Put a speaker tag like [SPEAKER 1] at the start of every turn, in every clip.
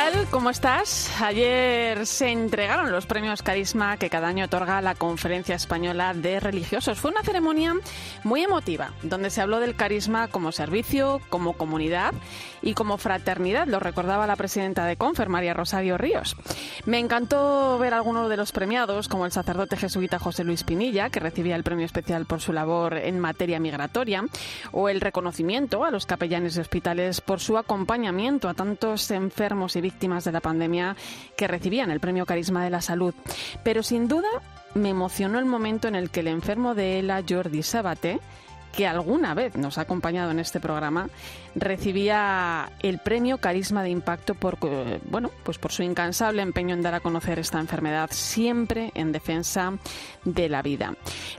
[SPEAKER 1] Tal? ¿Cómo estás? Ayer se entregaron los premios Carisma que cada año otorga la Conferencia Española de Religiosos. Fue una ceremonia muy emotiva, donde se habló del carisma como servicio, como comunidad y como fraternidad. Lo recordaba la presidenta de Confer, María Rosario Ríos. Me encantó ver algunos de los premiados, como el sacerdote jesuita José Luis Pinilla, que recibía el premio especial por su labor en materia migratoria, o el reconocimiento a los capellanes de hospitales por su acompañamiento a tantos enfermos y víctimas de la pandemia que recibían el premio Carisma de la Salud. Pero sin duda me emocionó el momento en el que el enfermo de ELA, Jordi Sabate, que alguna vez nos ha acompañado en este programa, recibía el premio Carisma de Impacto por bueno, pues por su incansable empeño en dar a conocer esta enfermedad siempre en defensa de la vida.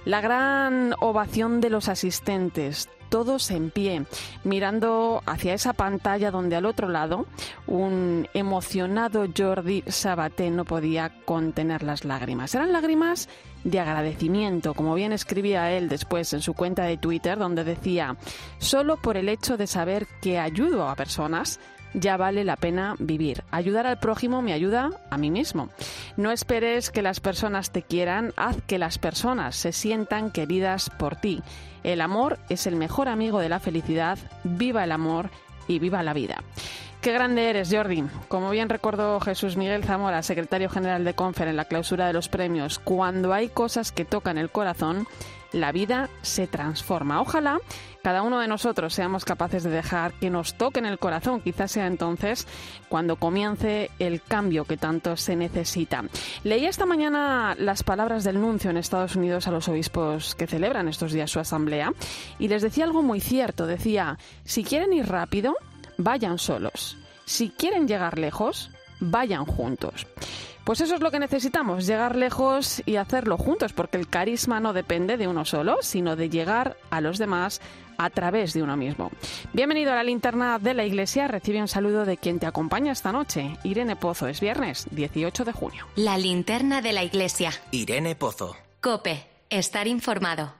[SPEAKER 1] La gran ovación de los asistentes, todos en pie, mirando hacia esa pantalla donde al otro lado un emocionado Jordi Sabaté no podía contener las lágrimas. Eran lágrimas de agradecimiento, como bien escribía él después en su cuenta de Twitter, donde decía, solo por el hecho de saber que ayudo a personas, ya vale la pena vivir. Ayudar al prójimo me ayuda a mí mismo. No esperes que las personas te quieran, haz que las personas se sientan queridas por ti. El amor es el mejor amigo de la felicidad. Viva el amor y viva la vida. Qué grande eres, Jordi. Como bien recordó Jesús Miguel Zamora, secretario general de Confer en la clausura de los premios, cuando hay cosas que tocan el corazón, la vida se transforma. Ojalá cada uno de nosotros seamos capaces de dejar que nos toquen el corazón. Quizás sea entonces cuando comience el cambio que tanto se necesita. Leí esta mañana las palabras del nuncio en Estados Unidos a los obispos que celebran estos días su asamblea y les decía algo muy cierto. Decía, si quieren ir rápido, vayan solos. Si quieren llegar lejos, vayan juntos. Pues eso es lo que necesitamos, llegar lejos y hacerlo juntos, porque el carisma no depende de uno solo, sino de llegar a los demás a través de uno mismo. Bienvenido a la linterna de la iglesia. Recibe un saludo de quien te acompaña esta noche. Irene Pozo. Es viernes 18 de junio.
[SPEAKER 2] La linterna de la iglesia.
[SPEAKER 3] Irene Pozo.
[SPEAKER 2] Cope. Estar informado.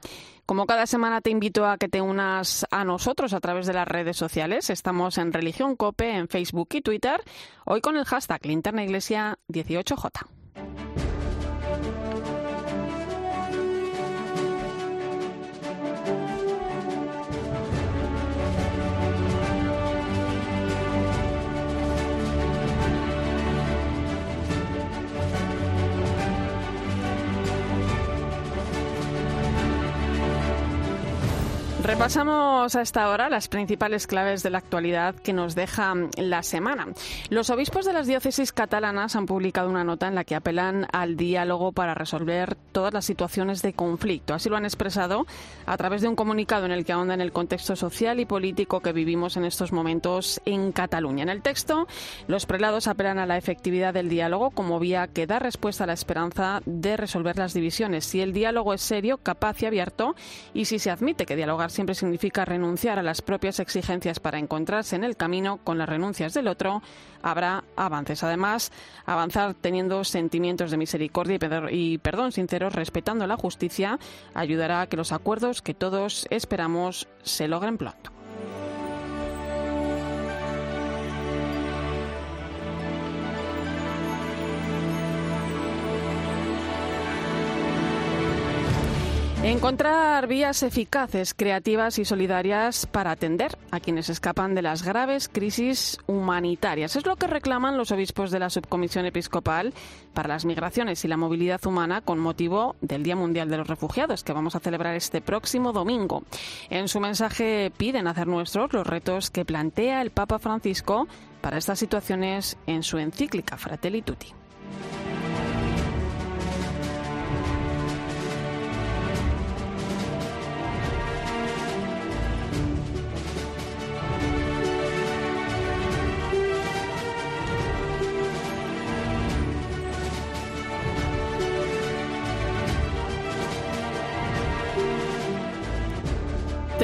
[SPEAKER 1] Como cada semana te invito a que te unas a nosotros a través de las redes sociales. Estamos en Religión Cope en Facebook y Twitter. Hoy con el hashtag Linterna Iglesia 18J. Repasamos a esta hora las principales claves de la actualidad que nos deja la semana. Los obispos de las diócesis catalanas han publicado una nota en la que apelan al diálogo para resolver todas las situaciones de conflicto. Así lo han expresado a través de un comunicado en el que ahondan el contexto social y político que vivimos en estos momentos en Cataluña. En el texto, los prelados apelan a la efectividad del diálogo como vía que da respuesta a la esperanza de resolver las divisiones. Si el diálogo es serio, capaz y abierto, y si se admite que dialogar siempre significa renunciar a las propias exigencias para encontrarse en el camino con las renuncias del otro, habrá avances. Además, avanzar teniendo sentimientos de misericordia y perdón sinceros, respetando la justicia, ayudará a que los acuerdos que todos esperamos se logren pronto. Encontrar vías eficaces, creativas y solidarias para atender a quienes escapan de las graves crisis humanitarias. Es lo que reclaman los obispos de la Subcomisión Episcopal para las Migraciones y la Movilidad Humana con motivo del Día Mundial de los Refugiados, que vamos a celebrar este próximo domingo. En su mensaje piden hacer nuestros los retos que plantea el Papa Francisco para estas situaciones en su encíclica Fratelli Tutti.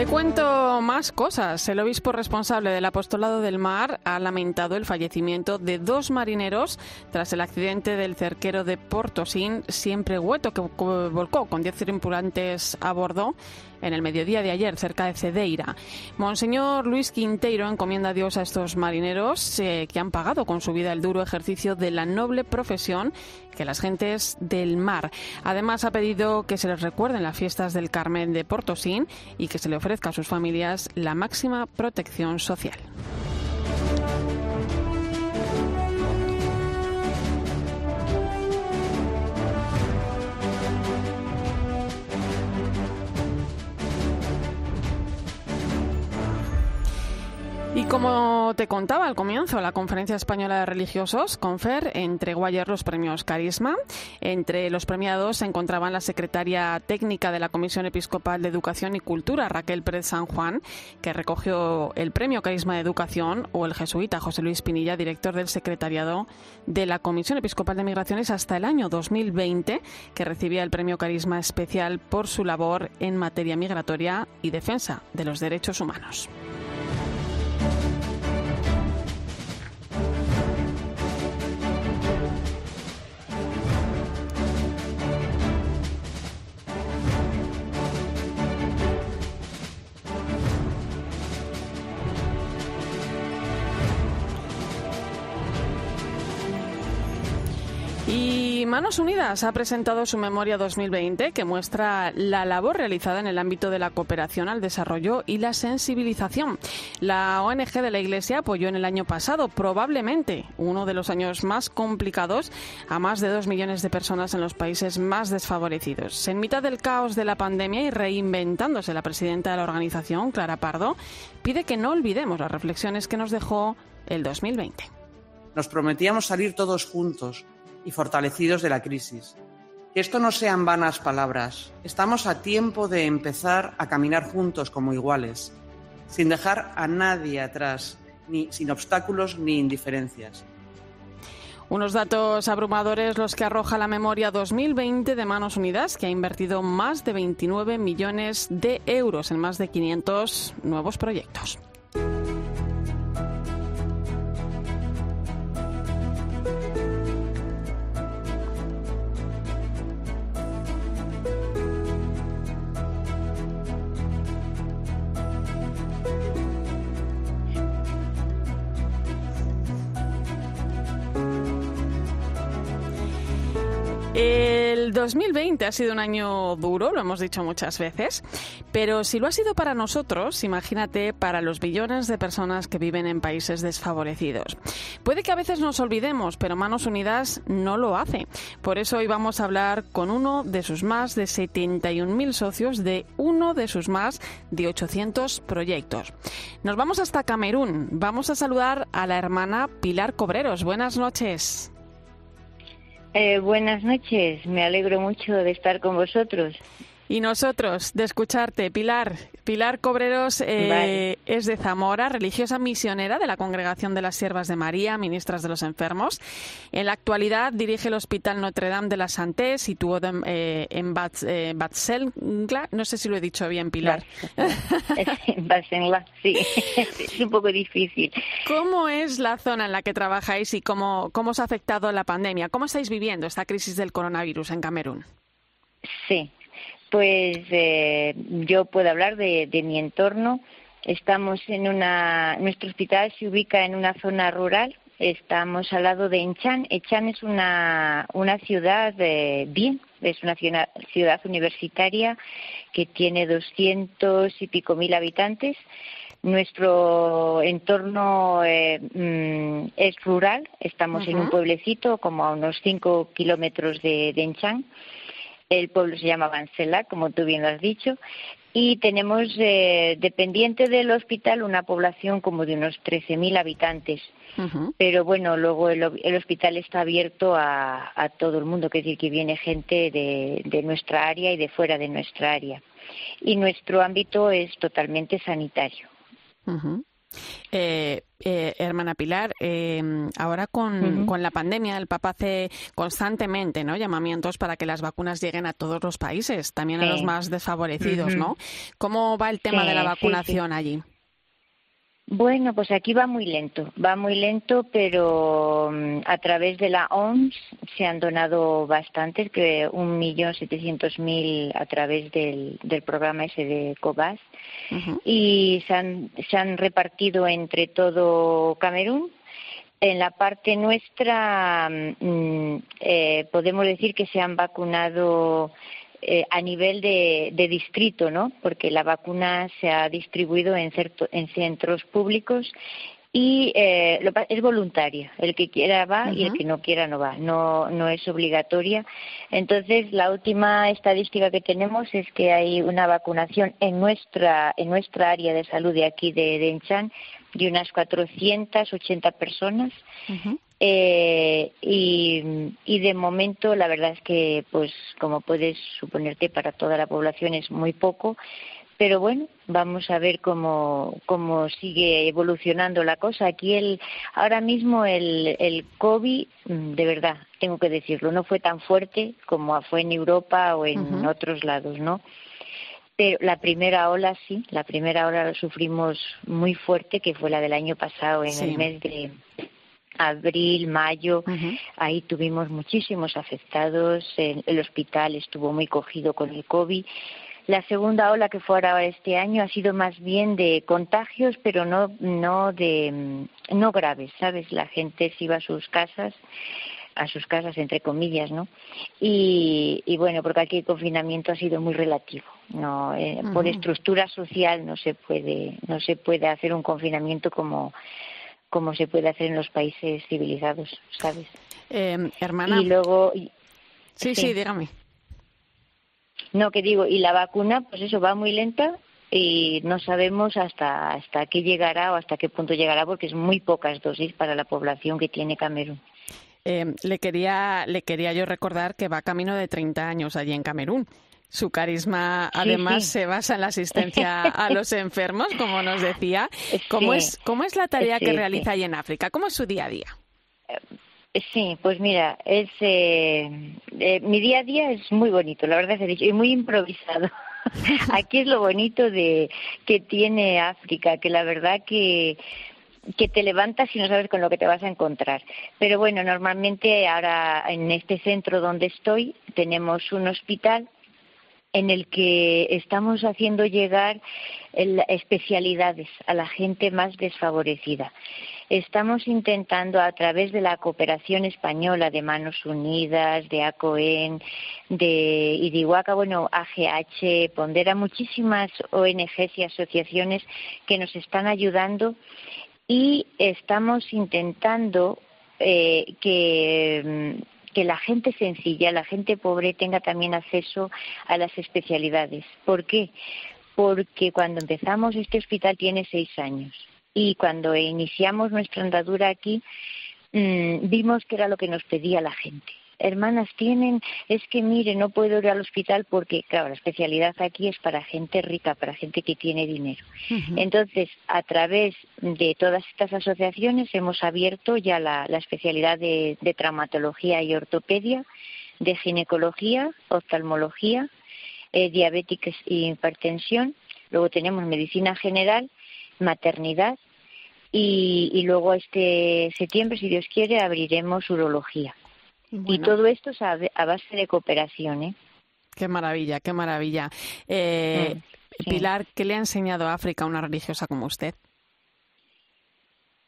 [SPEAKER 1] Cuento más cosas. El obispo responsable del apostolado del mar ha lamentado el fallecimiento de dos marineros tras el accidente del cerquero de Portosín, siempre hueto, que volcó con 10 tripulantes a bordo en el mediodía de ayer, cerca de Cedeira. Monseñor Luis Quinteiro encomienda a Dios a estos marineros eh, que han pagado con su vida el duro ejercicio de la noble profesión que las gentes del mar. Además, ha pedido que se les recuerden las fiestas del Carmen de Portosín y que se le ofrezca a sus familias la máxima protección social. Como te contaba al comienzo, la Conferencia Española de Religiosos, CONFER, entregó ayer los premios Carisma. Entre los premiados se encontraban la secretaria técnica de la Comisión Episcopal de Educación y Cultura, Raquel Pérez San Juan, que recogió el premio Carisma de Educación, o el jesuita José Luis Pinilla, director del secretariado de la Comisión Episcopal de Migraciones hasta el año 2020, que recibía el premio Carisma especial por su labor en materia migratoria y defensa de los derechos humanos. Y Manos Unidas ha presentado su memoria 2020 que muestra la labor realizada en el ámbito de la cooperación al desarrollo y la sensibilización. La ONG de la Iglesia apoyó en el año pasado, probablemente uno de los años más complicados, a más de dos millones de personas en los países más desfavorecidos. En mitad del caos de la pandemia y reinventándose la presidenta de la organización, Clara Pardo, pide que no olvidemos las reflexiones que nos dejó el 2020.
[SPEAKER 4] Nos prometíamos salir todos juntos y fortalecidos de la crisis. Que esto no sean vanas palabras. Estamos a tiempo de empezar a caminar juntos como iguales, sin dejar a nadie atrás, ni sin obstáculos ni indiferencias.
[SPEAKER 1] Unos datos abrumadores los que arroja la memoria 2020 de Manos Unidas, que ha invertido más de 29 millones de euros en más de 500 nuevos proyectos. 2020 ha sido un año duro, lo hemos dicho muchas veces, pero si lo ha sido para nosotros, imagínate para los billones de personas que viven en países desfavorecidos. Puede que a veces nos olvidemos, pero Manos Unidas no lo hace. Por eso hoy vamos a hablar con uno de sus más de 71.000 socios de uno de sus más de 800 proyectos. Nos vamos hasta Camerún. Vamos a saludar a la hermana Pilar Cobreros. Buenas noches.
[SPEAKER 5] Eh, buenas noches, me alegro mucho de estar con vosotros.
[SPEAKER 1] Y nosotros de escucharte, Pilar. Pilar Cobreros eh, es de Zamora, religiosa misionera de la Congregación de las Siervas de María, ministras de los enfermos. En la actualidad dirige el Hospital Notre Dame de la Santé, situado en, eh, en eh, No sé si lo he dicho bien, Pilar.
[SPEAKER 5] sí. es un poco difícil.
[SPEAKER 1] ¿Cómo es la zona en la que trabajáis y cómo, cómo os ha afectado la pandemia? ¿Cómo estáis viviendo esta crisis del coronavirus en Camerún?
[SPEAKER 5] Sí, pues eh, yo puedo hablar de, mi entorno. Estamos en una, nuestro hospital se ubica en una zona rural. Estamos al lado de Enchan. Enchan es una, una ciudad de, bien, es una ciudad, universitaria que tiene doscientos y pico mil habitantes. Nuestro entorno eh, mm, es rural. Estamos en un pueblecito como a unos cinco kilómetros de, de Enchan el pueblo se llama Vancela, como tú bien lo has dicho, y tenemos eh, dependiente del hospital una población como de unos 13.000 habitantes. Pero bueno, luego el, hospital está abierto a, todo el mundo, que es decir, que viene gente de, nuestra área y de fuera de nuestra área. Y nuestro ámbito es totalmente sanitario.
[SPEAKER 1] Eh, eh, hermana Pilar, eh, ahora con, con, la pandemia, el Papa hace constantemente ¿no? llamamientos para que las vacunas lleguen a todos los países, también a los más desfavorecidos, ¿no? ¿Cómo va el tema de la vacunación allí?
[SPEAKER 5] Bueno, pues aquí va muy lento, va muy lento, pero mm, a través de la OMS se han donado bastantes, que un millón setecientos mil a través del, del programa ese de COVAS, y se han, se han repartido entre todo Camerún. En la parte nuestra mm, eh, podemos decir que se han vacunado eh, a nivel de, distrito, ¿no? Porque la vacuna se ha distribuido en, en centros públicos y eh, es voluntaria. El que quiera va y el que no quiera no va. No, no es obligatoria. Entonces, la última estadística que tenemos es que hay una vacunación en nuestra, en nuestra área de salud de aquí de, de Enchan de unas 480 personas eh, y, y, de momento, la verdad es que, pues, como puedes suponerte, para toda la población es muy poco. Pero bueno, vamos a ver cómo, cómo sigue evolucionando la cosa. Aquí el, ahora mismo el, el COVID, mm, de verdad, tengo que decirlo, no fue tan fuerte como fue en Europa o en otros lados, ¿no? Pero la primera ola sí, la primera ola lo sufrimos muy fuerte, que fue la del año pasado, en el mes de, abril, mayo, ahí tuvimos muchísimos afectados, el, hospital estuvo muy cogido con el COVID. La segunda ola que fue ahora este año ha sido más bien de contagios, pero no, no de, no graves, ¿sabes? La gente se iba a sus casas a sus casas entre comillas no y, y bueno porque aquí el confinamiento ha sido muy relativo no eh, por estructura social no se puede no se puede hacer un confinamiento como como se puede hacer en los países civilizados, ¿sabes?
[SPEAKER 1] Eh, hermana.
[SPEAKER 5] Y luego.
[SPEAKER 1] Sí, sí, dígame.
[SPEAKER 5] No, que digo, y la vacuna, pues eso va muy lenta y no sabemos hasta hasta qué llegará o hasta qué punto llegará porque es muy pocas dosis para la población que tiene Camerún.
[SPEAKER 1] Eh, le quería le quería yo recordar que va camino de 30 años allí en Camerún. Su carisma además se basa en la asistencia a los enfermos, como nos decía. ¿Cómo, es, cómo es la tarea que realiza ahí en África? ¿Cómo es su día a día?
[SPEAKER 5] Eh, sí, pues mira, es eh, eh, mi día a día es muy bonito, la verdad es y muy improvisado. Aquí es lo bonito de que tiene África, que la verdad que que te levantas y no sabes con lo que te vas a encontrar. Pero bueno, normalmente ahora en este centro donde estoy tenemos un hospital en el que estamos haciendo llegar especialidades a la gente más desfavorecida. Estamos intentando a través de la cooperación española de Manos Unidas, de ACOEN, de Idihuaca, bueno, AGH, Pondera, muchísimas ONGs y asociaciones que nos están ayudando y estamos intentando eh, que mm, que la gente sencilla, la gente pobre tenga también acceso a las especialidades. ¿Por qué? Porque cuando empezamos este hospital tiene seis años y cuando iniciamos nuestra andadura aquí mm, vimos que era lo que nos pedía la gente hermanas tienen, es que mire, no puedo ir al hospital porque, claro, la especialidad aquí es para gente rica, para gente que tiene dinero. Entonces, a través de todas estas asociaciones hemos abierto ya la, especialidad de, traumatología y ortopedia, de ginecología, oftalmología, eh, diabetes y hipertensión. Luego tenemos medicina general, maternidad y, y, luego este septiembre, si Dios quiere, abriremos urología. Y todo esto es a, base de cooperación. ¿eh?
[SPEAKER 1] Qué maravilla, qué maravilla. Eh, mm, Pilar, ¿qué le ha enseñado a África una religiosa como usted?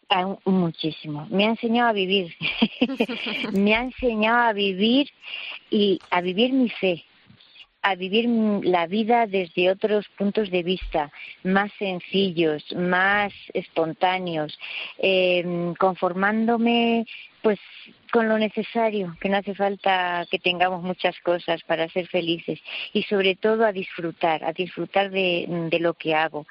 [SPEAKER 5] Ah, muchísimo. Me ha enseñado a vivir. me ha enseñado a vivir y a vivir mi fe, a vivir la vida desde otros puntos de vista, más sencillos, más espontáneos, eh, conformándome pues con lo necesario, que no hace falta que tengamos muchas cosas para ser felices y sobre todo a disfrutar, a disfrutar de, lo que hago.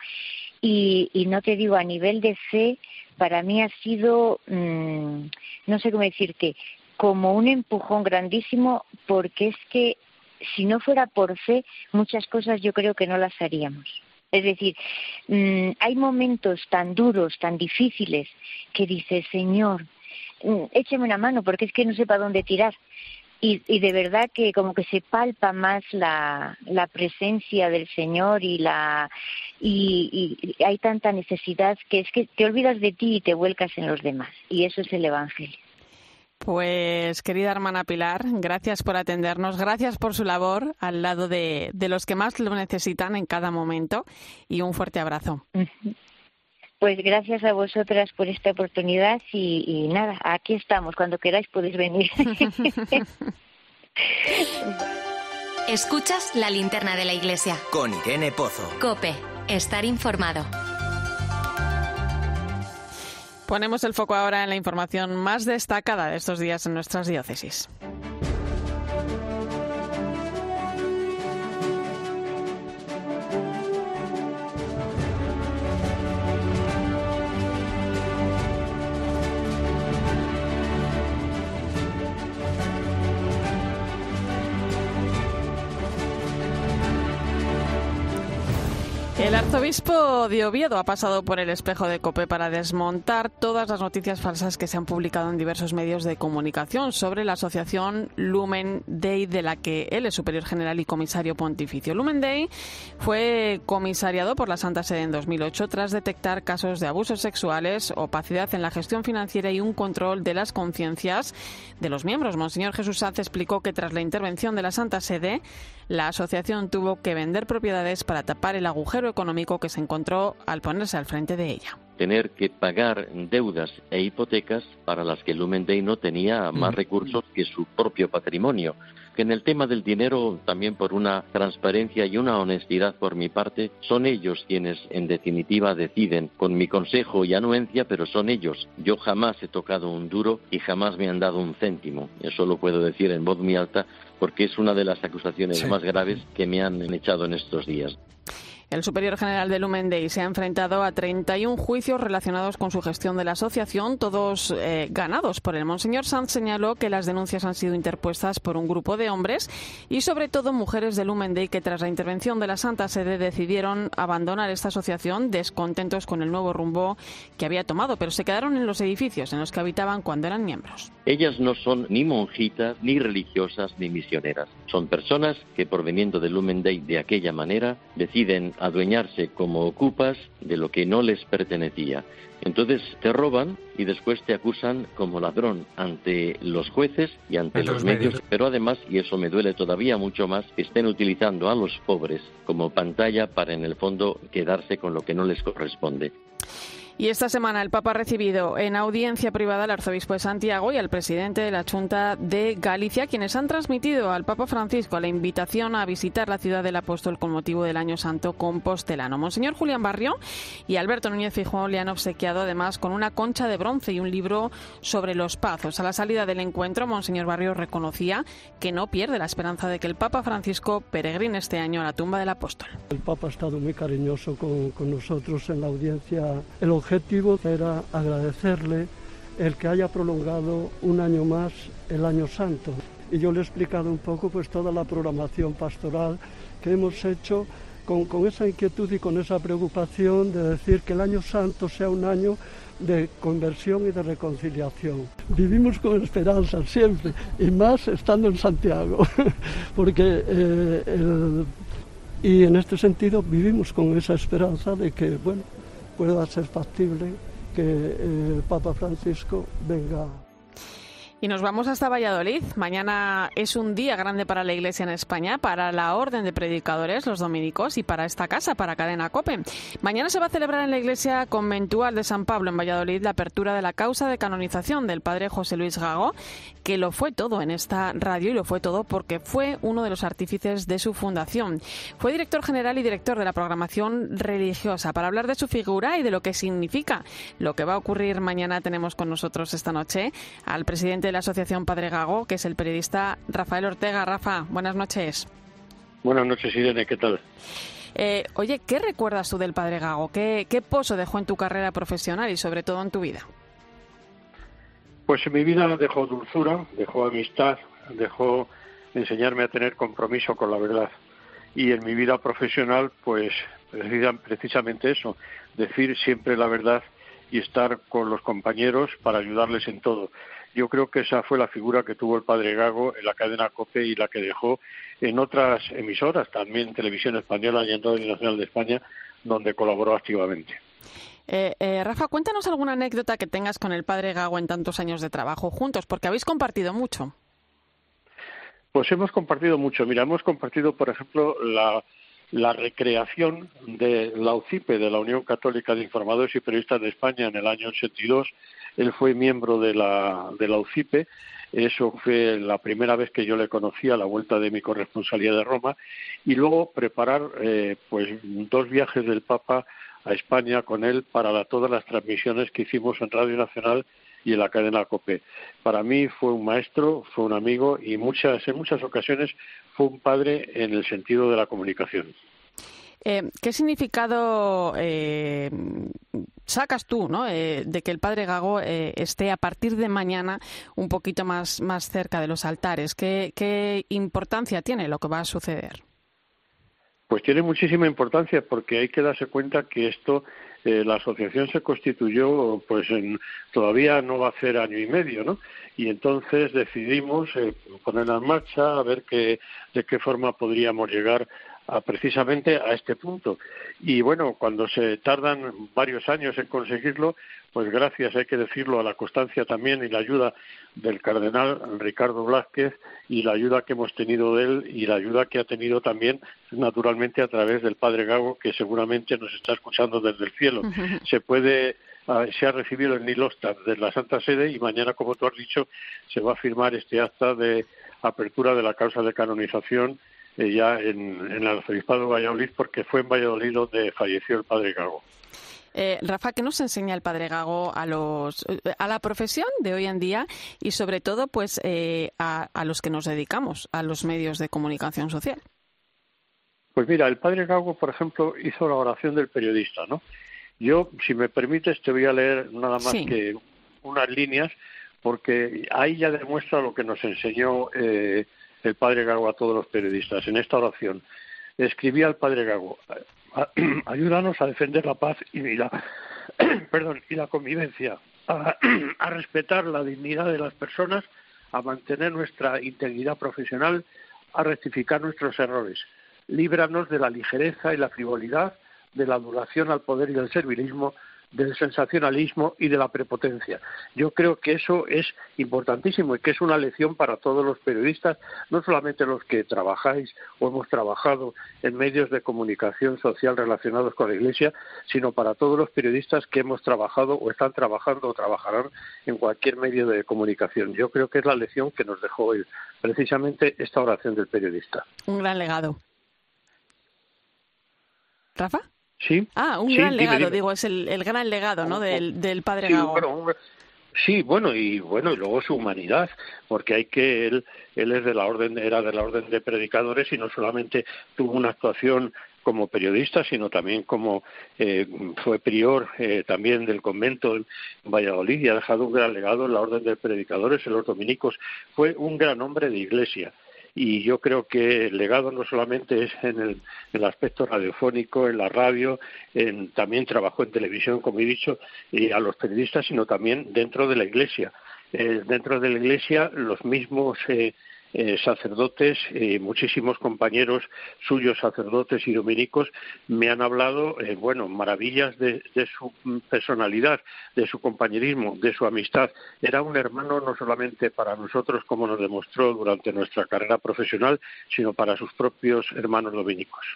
[SPEAKER 5] Y, y, no te digo, a nivel de fe, para mí ha sido, mm, no sé cómo decirte, como un empujón grandísimo porque es que si no fuera por fe, muchas cosas yo creo que no las haríamos. Es decir, mm, hay momentos tan duros, tan difíciles, que dices, Señor, mm, écheme una mano porque es que no sé para dónde tirar. Y, y, de verdad que como que se palpa más la, presencia del Señor y la y, hay tanta necesidad que es que te olvidas de ti y te vuelcas en los demás y eso es el Evangelio.
[SPEAKER 1] Pues querida hermana Pilar, gracias por atendernos, gracias por su labor al lado de, de los que más lo necesitan en cada momento y un fuerte abrazo.
[SPEAKER 5] Pues gracias a vosotras por esta oportunidad y, y nada, aquí estamos. Cuando queráis podéis venir.
[SPEAKER 2] Escuchas la linterna de la iglesia.
[SPEAKER 3] Con Irene Pozo.
[SPEAKER 2] Cope, estar informado.
[SPEAKER 1] Ponemos el foco ahora en la información más destacada de estos días en nuestras diócesis. El arzobispo de Oviedo ha pasado por el espejo de COPE para desmontar todas las noticias falsas que se han publicado en diversos medios de comunicación sobre la asociación Lumen Day, de la que él es superior general y comisario pontificio. Lumen Day fue comisariado por la Santa Sede en 2008 tras detectar casos de abusos sexuales, opacidad en la gestión financiera y un control de las conciencias de los miembros. Monseñor Jesús Saz explicó que tras la intervención de la Santa Sede, la asociación tuvo que vender propiedades para tapar el agujero económico que se encontró al ponerse al frente de ella.
[SPEAKER 6] Tener que pagar deudas e hipotecas para las que Lumen Day no tenía más recursos que su propio patrimonio. Que en el tema del dinero, también por una transparencia y una honestidad por mi parte, son ellos quienes en definitiva deciden con mi consejo y anuencia, pero son ellos. Yo jamás he tocado un duro y jamás me han dado un céntimo. Eso lo puedo decir en voz muy alta porque es una de las acusaciones
[SPEAKER 7] Sí.
[SPEAKER 6] más graves que me han echado en estos días.
[SPEAKER 1] El superior general de Lumen Day se ha enfrentado a 31 juicios relacionados con su gestión de la asociación, todos eh, ganados por él. Monseñor Sanz señaló que las denuncias han sido interpuestas por un grupo de hombres y sobre todo mujeres de Lumen Day que tras la intervención de la Santa Sede decidieron abandonar esta asociación descontentos con el nuevo rumbo que había tomado, pero se quedaron en los edificios en los que habitaban cuando eran miembros.
[SPEAKER 6] Ellas no son ni monjitas, ni religiosas, ni misioneras. Son personas que, proveniendo del Lumen Day de aquella manera, deciden adueñarse como ocupas de lo que no les pertenecía. Entonces te roban y después te acusan como ladrón ante los jueces y ante los medios.
[SPEAKER 7] medios.
[SPEAKER 6] Pero además, y eso me duele todavía mucho más, que estén utilizando a los pobres como pantalla para en el fondo quedarse con lo que no les corresponde.
[SPEAKER 1] Y esta semana el Papa ha recibido en audiencia privada al arzobispo de Santiago y al presidente de la Junta de Galicia, quienes han transmitido al Papa Francisco la invitación a visitar la ciudad del apóstol con motivo del Año Santo Compostelano. Monseñor Julián Barrio y Alberto Núñez Fijón le han obsequiado además con una concha de bronce y un libro sobre los pazos. A la salida del encuentro, Monseñor Barrio reconocía que no pierde la esperanza de que el Papa Francisco peregrine este año a la tumba del apóstol.
[SPEAKER 8] El Papa ha estado muy cariñoso con, con nosotros en la audiencia. El objetivo era agradecerle el que haya prolongado un año más el Año Santo. Y yo le he explicado un poco pues toda la programación pastoral que hemos hecho con, con esa inquietud y con esa preocupación de decir que el Año Santo sea un año de conversión y de reconciliación. Vivimos con esperanza siempre y más estando en Santiago, porque eh, el y en este sentido vivimos con esa esperanza de que bueno, pueda ser factible que eh, el Papa Francisco venga
[SPEAKER 1] Y nos vamos hasta Valladolid. Mañana es un día grande para la Iglesia en España, para la Orden de Predicadores, los dominicos, y para esta casa, para Cadena Cope. Mañana se va a celebrar en la Iglesia Conventual de San Pablo, en Valladolid, la apertura de la causa de canonización del padre José Luis Gago, que lo fue todo en esta radio y lo fue todo porque fue uno de los artífices de su fundación. Fue director general y director de la programación religiosa. Para hablar de su figura y de lo que significa lo que va a ocurrir mañana, tenemos con nosotros esta noche al presidente de la Asociación Padre Gago, que es el periodista Rafael Ortega. Rafa, buenas noches.
[SPEAKER 9] Buenas noches, Irene, ¿qué tal?
[SPEAKER 1] Eh, oye, ¿qué recuerdas tú del Padre Gago? ¿Qué, ¿Qué pozo dejó en tu carrera profesional y sobre todo en tu vida?
[SPEAKER 9] Pues en mi vida dejó dulzura, dejó amistad, dejó enseñarme a tener compromiso con la verdad. Y en mi vida profesional, pues precisamente eso, decir siempre la verdad y estar con los compañeros para ayudarles en todo. Yo creo que esa fue la figura que tuvo el padre Gago en la cadena COPE y la que dejó en otras emisoras, también Televisión Española y en Radio Nacional de España, donde colaboró activamente.
[SPEAKER 1] Eh, eh, Rafa, cuéntanos alguna anécdota que tengas con el padre Gago en tantos años de trabajo juntos, porque habéis compartido mucho.
[SPEAKER 9] Pues hemos compartido mucho. Mira, hemos compartido, por ejemplo, la, la recreación de la UCIPE, de la Unión Católica de Informadores y Periodistas de España, en el año 82. Él fue miembro de la, de la UCIPE. Eso fue la primera vez que yo le conocí a la vuelta de mi corresponsalía de Roma. Y luego preparar eh, pues dos viajes del Papa a España con él para todas las transmisiones que hicimos en Radio Nacional y en la cadena COPE. Para mí fue un maestro, fue un amigo y muchas, en muchas ocasiones fue un padre en el sentido de la comunicación.
[SPEAKER 1] Eh, ¿Qué significado eh, sacas tú ¿no? Eh, de que el padre Gago esté a partir de mañana un poquito más, más cerca de los altares? ¿Qué, ¿Qué importancia tiene lo que va a suceder?
[SPEAKER 9] Pues tiene muchísima importancia porque hay que darse cuenta que esto, la asociación se constituyó, pues en, todavía no va a ser año y medio, ¿no? Y entonces decidimos eh, ponerla en marcha, a ver qué, de qué forma podríamos llegar precisamente a este punto. Y bueno, cuando se tardan varios años en conseguirlo, pues gracias, hay que decirlo, a la constancia también y la ayuda del cardenal Ricardo Blázquez y la ayuda que hemos tenido de él y la ayuda que ha tenido también, naturalmente, a través del Padre Gago, que seguramente nos está escuchando desde el cielo. Se puede ah, se ha recibido el Nilostar de la Santa Sede y mañana, como tú has dicho, se va a firmar este acta de apertura de la causa de canonización eh, ya en, el arzobispado de Valladolid, porque fue en Valladolid donde falleció el padre Gago.
[SPEAKER 1] Eh, Rafa, ¿qué nos enseña el padre Gago a los a la profesión de hoy en día y sobre todo pues eh, a, los que nos dedicamos a los medios de comunicación social?
[SPEAKER 9] Pues mira, el padre Gago, por ejemplo, hizo la oración del periodista, ¿no? Yo, si me permites, te voy a leer nada más que unas líneas, porque ahí ya demuestra lo que nos enseñó eh, el padre Gago a todos los periodistas en esta oración. Escribía al padre Gago, ayúdanos a defender la paz y la, perdón, y la convivencia, a, a respetar la dignidad de las personas, a mantener nuestra integridad profesional, a rectificar nuestros errores. Líbranos de la ligereza y la frivolidad, de la adulación al poder y al servilismo, del sensacionalismo y de la prepotencia. Yo creo que eso es importantísimo y que es una lección para todos los periodistas, no solamente los que trabajáis o hemos trabajado en medios de comunicación social relacionados con la Iglesia, sino para todos los periodistas que hemos trabajado o están trabajando o trabajarán en cualquier medio de comunicación. Yo creo que es la lección que nos dejó hoy, precisamente esta oración del periodista.
[SPEAKER 1] Un gran legado. ¿Rafa?
[SPEAKER 9] Sí.
[SPEAKER 1] Ah, un gran legado, digo, es el, el, gran legado, ¿no? Del, del padre Gago.
[SPEAKER 9] sí, bueno, y bueno, y luego su humanidad, porque hay que él, él es de la orden, era de la orden de predicadores y no solamente tuvo una actuación como periodista, sino también como eh, fue prior eh, también del convento en Valladolid y ha dejado un gran legado en la orden de predicadores, en los dominicos. Fue un gran hombre de iglesia y yo creo que el legado no solamente es en el, aspecto radiofónico, en la radio, también trabajó en televisión, como he dicho, y a los periodistas, sino también dentro de la Iglesia. Eh, dentro de la Iglesia, los mismos eh, eh, sacerdotes, eh, muchísimos compañeros suyos, sacerdotes y dominicos, me han hablado, eh, bueno, maravillas de, su personalidad, de su compañerismo, de su amistad. Era un hermano no solamente para nosotros, como nos demostró durante nuestra carrera profesional, sino para sus propios hermanos dominicos.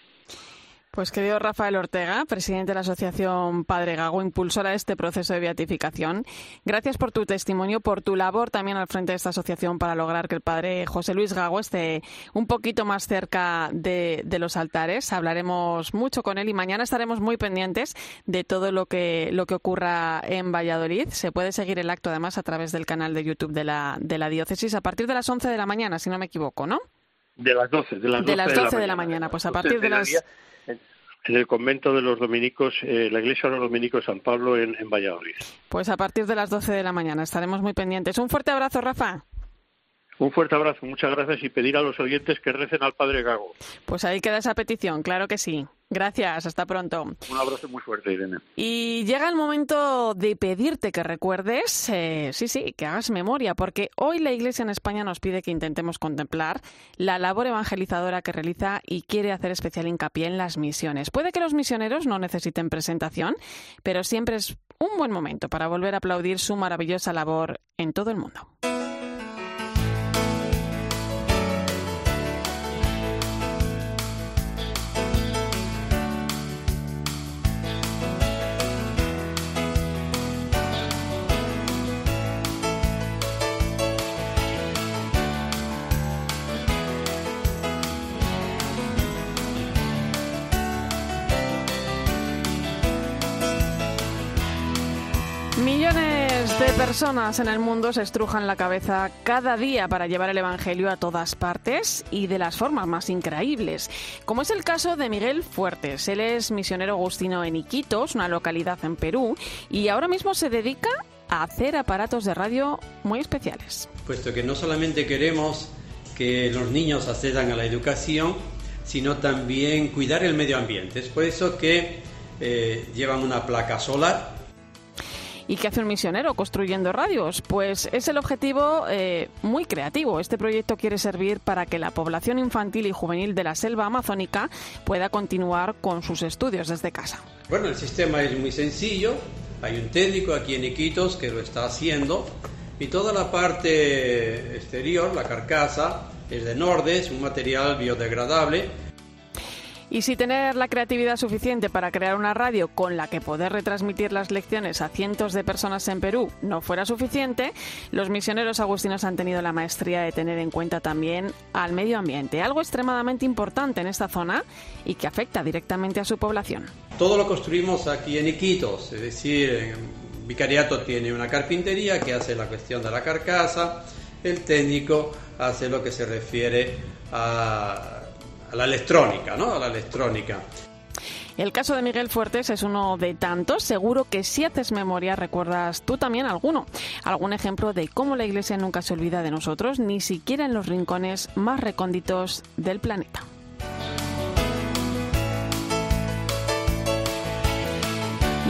[SPEAKER 1] Pues querido Rafael Ortega, presidente de la Asociación Padre Gago, impulsora de este proceso de beatificación, gracias por tu testimonio, por tu labor también al frente de esta asociación para lograr que el Padre José Luis Gago esté un poquito más cerca de, los altares. Hablaremos mucho con él y mañana estaremos muy pendientes de todo lo que, lo que ocurra en Valladolid. Se puede seguir el acto además a través del canal de YouTube de la, de la diócesis a partir de las 11 de la mañana, si no me equivoco, ¿no?
[SPEAKER 9] De las 12, de las
[SPEAKER 1] 12, de, la mañana. Pues a partir de las
[SPEAKER 9] en el convento de los dominicos, eh, la iglesia de los dominicos San Pablo en, Valladolid.
[SPEAKER 1] Pues a partir de las 12 de la mañana estaremos muy pendientes. Un fuerte abrazo, Rafa.
[SPEAKER 9] Un fuerte abrazo, muchas gracias y pedir a los oyentes que recen al Padre Gago.
[SPEAKER 1] Pues ahí queda esa petición, claro que sí. Gracias, hasta pronto.
[SPEAKER 9] Un abrazo muy fuerte, Irene.
[SPEAKER 1] Y llega el momento de pedirte que recuerdes, eh, sí, sí, que hagas memoria, porque hoy la Iglesia en España nos pide que intentemos contemplar la labor evangelizadora que realiza y quiere hacer especial hincapié en las misiones. Puede que los misioneros no necesiten presentación, pero siempre es un buen momento para volver a aplaudir su maravillosa labor en todo el mundo. Millones de personas en el mundo se estrujan la cabeza cada día para llevar el Evangelio a todas partes y de las formas más increíbles, como es el caso de Miguel Fuertes. Él es misionero agustino en Iquitos, una localidad en Perú, y ahora mismo se dedica a hacer aparatos de radio muy especiales.
[SPEAKER 7] Puesto que no solamente queremos que los niños accedan a la educación, sino también cuidar el medio ambiente. Es por eso que eh, llevan una placa solar
[SPEAKER 1] ¿Y qué hace un misionero construyendo radios? Pues es el objetivo eh, muy creativo. Este proyecto quiere servir para que la población infantil y juvenil de la selva amazónica pueda continuar con sus estudios desde casa.
[SPEAKER 7] Bueno, el sistema es muy sencillo. Hay un técnico aquí en Iquitos que lo está haciendo y toda la parte exterior, la carcasa, es de Nordes, un material biodegradable
[SPEAKER 1] y si tener la creatividad suficiente para crear una radio con la que poder retransmitir las lecciones a cientos de personas en Perú no fuera suficiente, los misioneros agustinos han tenido la maestría de tener en cuenta también al medio ambiente, algo extremadamente importante en esta zona y que afecta directamente a su población.
[SPEAKER 7] Todo lo construimos aquí en Iquitos, es decir, Vicariato tiene una carpintería que hace la cuestión de la carcasa, el técnico hace lo que se refiere a a la electrónica, ¿no? A la electrónica.
[SPEAKER 1] El caso de Miguel Fuertes es uno de tantos. Seguro que si haces memoria recuerdas tú también alguno. Algún ejemplo de cómo la Iglesia nunca se olvida de nosotros, ni siquiera en los rincones más recónditos del planeta.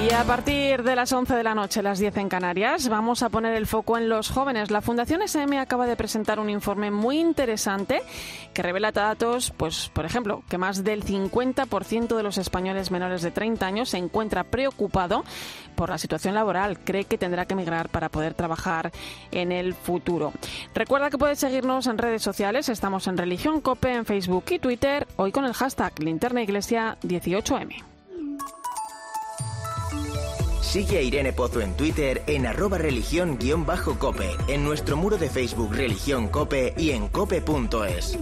[SPEAKER 1] Y a partir de las 11 de la noche, las 10 en Canarias, vamos a poner el foco en los jóvenes. La Fundación SM acaba de presentar un informe muy interesante que revela datos, pues, por ejemplo, que más del 50% de los españoles menores de 30 años se encuentra preocupado por la situación laboral. Cree que tendrá que emigrar para poder trabajar en el futuro. Recuerda que puedes seguirnos en redes sociales. Estamos en Religión Cope, en Facebook y Twitter. Hoy con el hashtag Linterna Iglesia 18M.
[SPEAKER 3] Sigue a Irene Pozo en Twitter en arroba religión-cope, en nuestro muro de Facebook Religión Cope y en cope.es.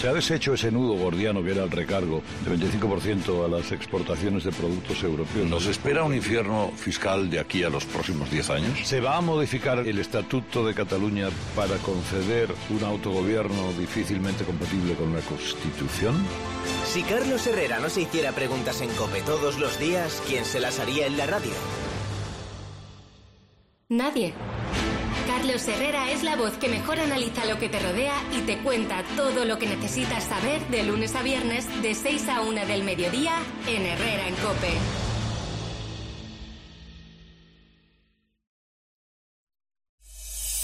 [SPEAKER 10] Se ha deshecho ese nudo gordiano que era el recargo de 25% a las exportaciones de productos europeos.
[SPEAKER 11] ¿Nos espera un infierno fiscal de aquí a los próximos 10 años?
[SPEAKER 10] ¿Se va a modificar el Estatuto de Cataluña para conceder un autogobierno difícilmente compatible con la Constitución?
[SPEAKER 3] Si Carlos Herrera no se hiciera preguntas en COPE todos los días, ¿quién se las haría en la radio?
[SPEAKER 2] Nadie. Carlos Herrera es la voz que mejor analiza lo que te rodea y te cuenta todo lo que necesitas saber de lunes a viernes de 6 a 1 del mediodía en Herrera en Cope.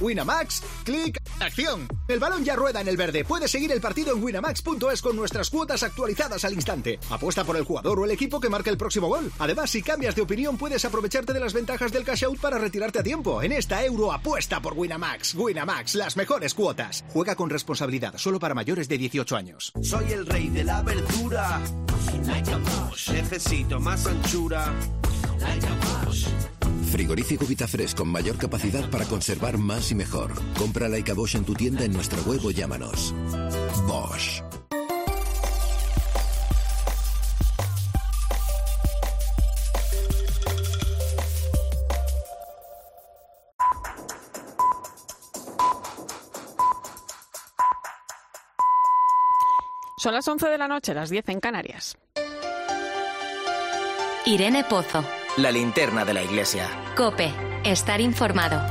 [SPEAKER 12] Winamax, clic, acción. El balón ya rueda en el verde. Puedes seguir el partido en winamax.es con nuestras cuotas actualizadas al instante. Apuesta por el jugador o el equipo que marque el próximo gol. Además, si cambias de opinión, puedes aprovecharte de las ventajas del cash out para retirarte a tiempo. En esta euro apuesta por Winamax. Winamax, las mejores cuotas. Juega con responsabilidad, solo para mayores de 18 años.
[SPEAKER 13] Soy el rey de la verdura. Necesito más anchura.
[SPEAKER 14] Frigorífico Vitafresh con mayor capacidad para conservar más y mejor. Compra Laika Bosch en tu tienda en nuestra web o llámanos. Bosch.
[SPEAKER 1] Son las 11 de la noche, las 10 en Canarias.
[SPEAKER 2] Irene Pozo.
[SPEAKER 3] La linterna de la iglesia.
[SPEAKER 2] Cope. Estar informado.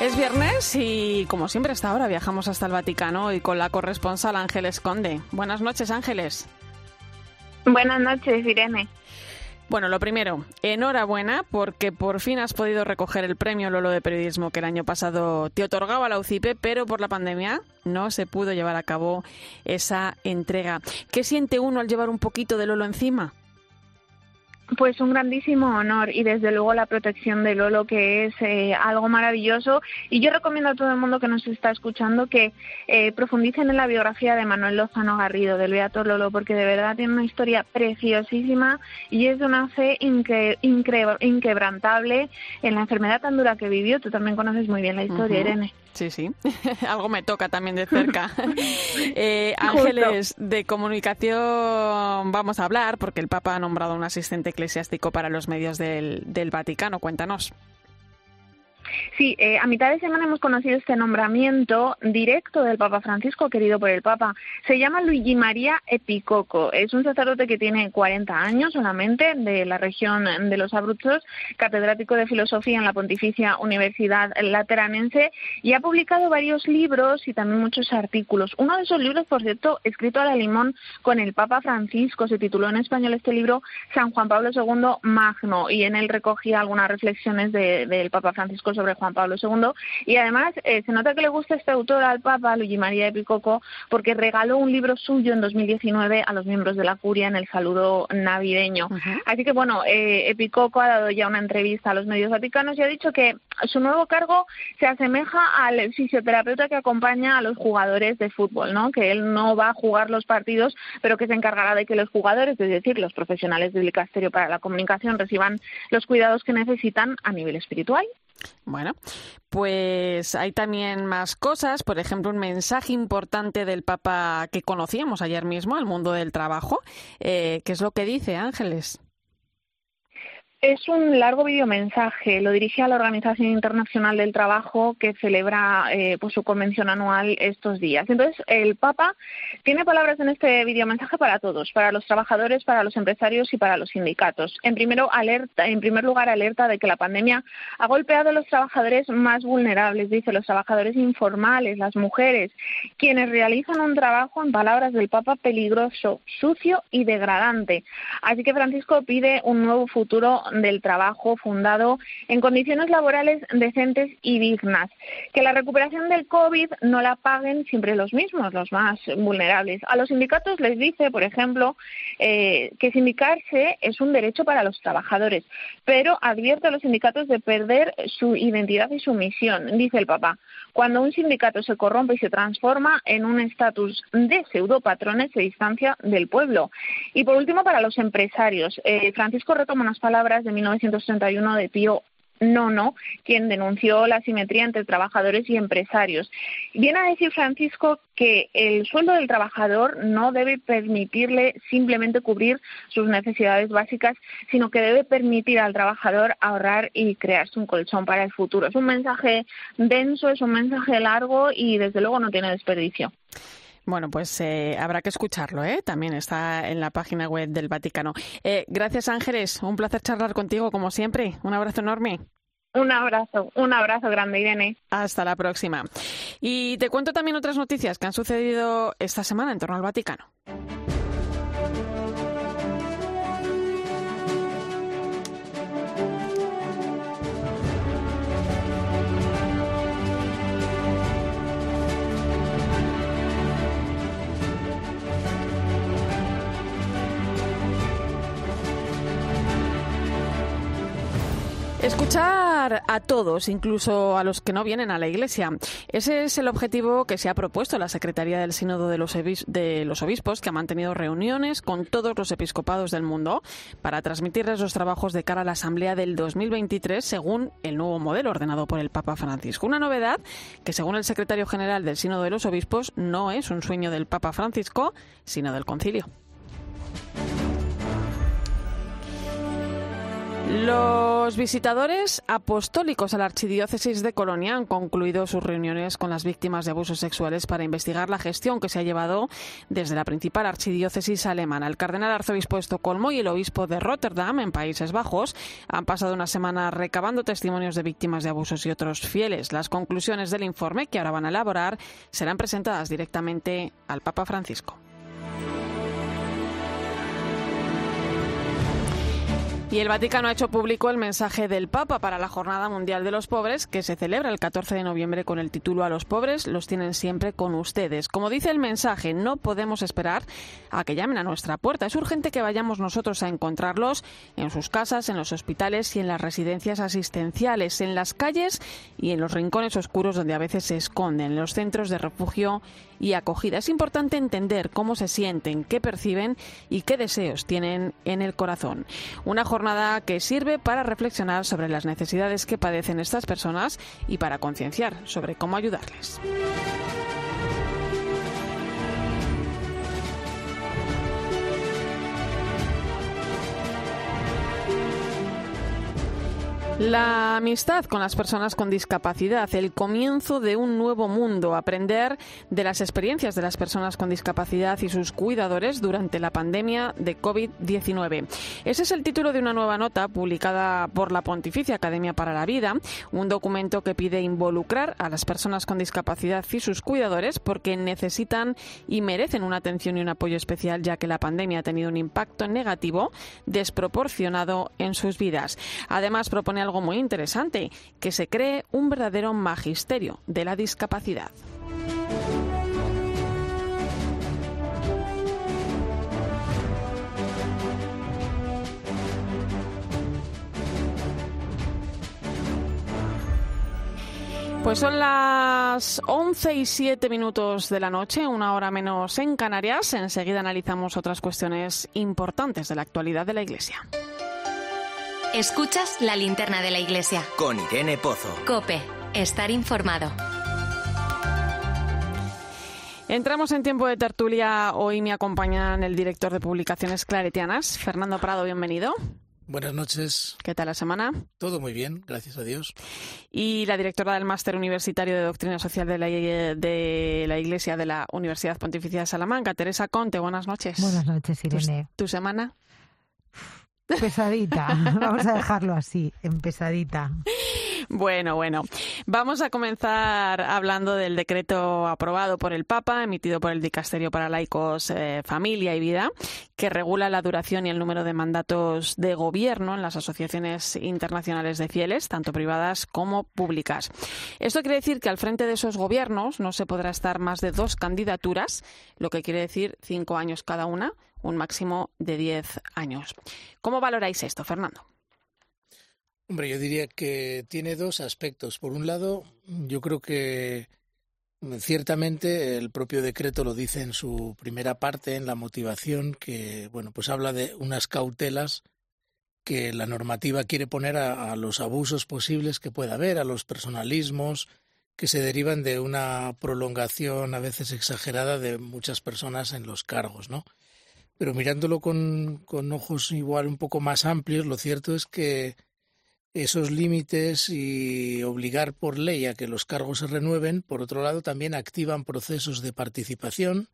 [SPEAKER 1] Es viernes y, como siempre, hasta ahora viajamos hasta el Vaticano y con la corresponsal Ángeles Conde. Buenas noches, Ángeles.
[SPEAKER 15] Buenas noches, Irene.
[SPEAKER 1] Bueno, lo primero, enhorabuena porque por fin has podido recoger el premio Lolo de Periodismo que el año pasado te otorgaba la UCIPE, pero por la pandemia no se pudo llevar a cabo esa entrega. ¿Qué siente uno al llevar un poquito de Lolo encima?
[SPEAKER 15] Pues un grandísimo honor y desde luego la protección de Lolo que es eh, algo maravilloso y yo recomiendo a todo el mundo que nos está escuchando que eh, profundicen en la biografía de Manuel Lozano Garrido del Beato Lolo porque de verdad tiene una historia preciosísima y es de una fe inquebrantable en la enfermedad tan dura que vivió. Tú también conoces muy bien la historia, Irene.
[SPEAKER 1] Sí, sí, algo me toca también de cerca. eh, ángeles de comunicación vamos a hablar porque el Papa ha nombrado un asistente eclesiástico para los medios del, del Vaticano. Cuéntanos.
[SPEAKER 15] Sí, eh, a mitad de semana hemos conocido este nombramiento directo del Papa Francisco, querido por el Papa. Se llama Luigi María Epicoco. Es un sacerdote que tiene 40 años solamente, de la región de los Abruzos, catedrático de filosofía en la Pontificia Universidad Lateranense y ha publicado varios libros y también muchos artículos. Uno de esos libros, por cierto, escrito a la limón con el Papa Francisco, se tituló en español este libro San Juan Pablo II Magno y en él recogía algunas reflexiones del Papa Francisco sobre Juan Pablo II. Y además eh, se nota que le gusta este autor al Papa, Luigi María de Picoco, porque regaló un libro suyo en 2019 a los miembros de la curia en el saludo navideño. Así que bueno, eh, Epicoco ha dado ya una entrevista a los medios vaticanos y ha dicho que su nuevo cargo se asemeja al fisioterapeuta que acompaña a los jugadores de fútbol, ¿no? Que él no va a jugar los partidos, pero que se encargará de que los jugadores, es decir, los profesionales del dicasterio para la comunicación, reciban los cuidados que necesitan a nivel espiritual
[SPEAKER 1] bueno, pues hay también más cosas, por ejemplo, un mensaje importante del Papa que conocíamos ayer mismo, el mundo del trabajo. Eh, ¿Qué es lo que dice Ángeles?
[SPEAKER 15] Es un largo videomensaje, lo dirige a la Organización Internacional del Trabajo que celebra eh, pues, su convención anual estos días. Entonces, el Papa tiene palabras en este videomensaje para todos, para los trabajadores, para los empresarios y para los sindicatos. En, primero, alerta, en primer lugar, alerta de que la pandemia ha golpeado a los trabajadores más vulnerables, dice, los trabajadores informales, las mujeres, quienes realizan un trabajo, en palabras del Papa, peligroso, sucio y degradante. Así que Francisco pide un nuevo futuro del trabajo fundado en condiciones laborales decentes y dignas. Que la recuperación del COVID no la paguen siempre los mismos, los más vulnerables. A los sindicatos les dice, por ejemplo, eh, que sindicarse es un derecho para los trabajadores, pero advierte a los sindicatos de perder su identidad y su misión, dice el papá. Cuando un sindicato se corrompe y se transforma en un estatus de pseudopatrones, se distancia del pueblo. Y por último, para los empresarios, eh, Francisco retoma unas palabras de 1931 de Pío Nono, quien denunció la asimetría entre trabajadores y empresarios. Viene a decir Francisco que el sueldo del trabajador no debe permitirle simplemente cubrir sus necesidades básicas, sino que debe permitir al trabajador ahorrar y crearse un colchón para el futuro. Es un mensaje denso, es un mensaje largo y desde luego no tiene desperdicio.
[SPEAKER 1] Bueno, pues eh, habrá que escucharlo, ¿eh? También está en la página web del Vaticano. Eh, gracias, Ángeles. Un placer charlar contigo, como siempre. Un abrazo enorme.
[SPEAKER 15] Un abrazo, un abrazo grande, Irene.
[SPEAKER 1] Hasta la próxima. Y te cuento también otras noticias que han sucedido esta semana en torno al Vaticano. Escuchar a todos, incluso a los que no vienen a la Iglesia. Ese es el objetivo que se ha propuesto la Secretaría del Sínodo de los, de los Obispos, que ha mantenido reuniones con todos los episcopados del mundo para transmitirles los trabajos de cara a la Asamblea del 2023 según el nuevo modelo ordenado por el Papa Francisco. Una novedad que, según el secretario general del Sínodo de los Obispos, no es un sueño del Papa Francisco, sino del Concilio. Los visitadores apostólicos a la Archidiócesis de Colonia han concluido sus reuniones con las víctimas de abusos sexuales para investigar la gestión que se ha llevado desde la principal archidiócesis alemana. El cardenal arzobispo de Estocolmo y el obispo de Rotterdam, en Países Bajos, han pasado una semana recabando testimonios de víctimas de abusos y otros fieles. Las conclusiones del informe, que ahora van a elaborar, serán presentadas directamente al Papa Francisco. Y el Vaticano ha hecho público el mensaje del Papa para la Jornada Mundial de los Pobres, que se celebra el 14 de noviembre con el título A los pobres los tienen siempre con ustedes. Como dice el mensaje, no podemos esperar a que llamen a nuestra puerta. Es urgente que vayamos nosotros a encontrarlos en sus casas, en los hospitales y en las residencias asistenciales, en las calles y en los rincones oscuros donde a veces se esconden, en los centros de refugio y acogida. Es importante entender cómo se sienten, qué perciben y qué deseos tienen en el corazón. Una jornada que sirve para reflexionar sobre las necesidades que padecen estas personas y para concienciar sobre cómo ayudarles. La amistad con las personas con discapacidad, el comienzo de un nuevo mundo, aprender de las experiencias de las personas con discapacidad y sus cuidadores durante la pandemia de COVID-19. Ese es el título de una nueva nota publicada por la Pontificia Academia para la Vida, un documento que pide involucrar a las personas con discapacidad y sus cuidadores porque necesitan y merecen una atención y un apoyo especial ya que la pandemia ha tenido un impacto negativo desproporcionado en sus vidas. Además, propone algo muy interesante, que se cree un verdadero magisterio de la discapacidad. Pues son las 11 y 7 minutos de la noche, una hora menos en Canarias. Enseguida analizamos otras cuestiones importantes de la actualidad de la Iglesia.
[SPEAKER 2] Escuchas la linterna de la iglesia.
[SPEAKER 3] Con Irene Pozo.
[SPEAKER 2] Cope, estar informado.
[SPEAKER 1] Entramos en tiempo de tertulia. Hoy me acompañan el director de publicaciones claretianas, Fernando Prado, bienvenido.
[SPEAKER 16] Buenas noches.
[SPEAKER 1] ¿Qué tal la semana?
[SPEAKER 16] Todo muy bien, gracias a Dios.
[SPEAKER 1] Y la directora del Máster Universitario de Doctrina Social de la, de la Iglesia de la Universidad Pontificia de Salamanca, Teresa Conte, buenas noches.
[SPEAKER 17] Buenas noches, Irene.
[SPEAKER 1] ¿Tu, tu semana?
[SPEAKER 17] Pesadita, vamos a dejarlo así, en pesadita.
[SPEAKER 1] Bueno, bueno. Vamos a comenzar hablando del decreto aprobado por el Papa, emitido por el Dicasterio para Laicos, eh, Familia y Vida, que regula la duración y el número de mandatos de gobierno en las asociaciones internacionales de fieles, tanto privadas como públicas. Esto quiere decir que al frente de esos gobiernos no se podrá estar más de dos candidaturas, lo que quiere decir cinco años cada una, un máximo de diez años. ¿Cómo valoráis esto, Fernando?
[SPEAKER 16] Hombre, yo diría que tiene dos aspectos. Por un lado, yo creo que mm, ciertamente el propio decreto lo dice en su primera parte, en la motivación, que bueno, pues habla de unas cautelas que la normativa quiere poner a, a los abusos posibles que pueda haber, a los personalismos que se derivan de una prolongación a veces exagerada de muchas personas en los cargos, ¿no? Pero mirándolo con, con ojos igual un poco más amplios, lo cierto es que esos límites y obligar por ley a que los cargos se renueven, por otro lado, también activan procesos de participación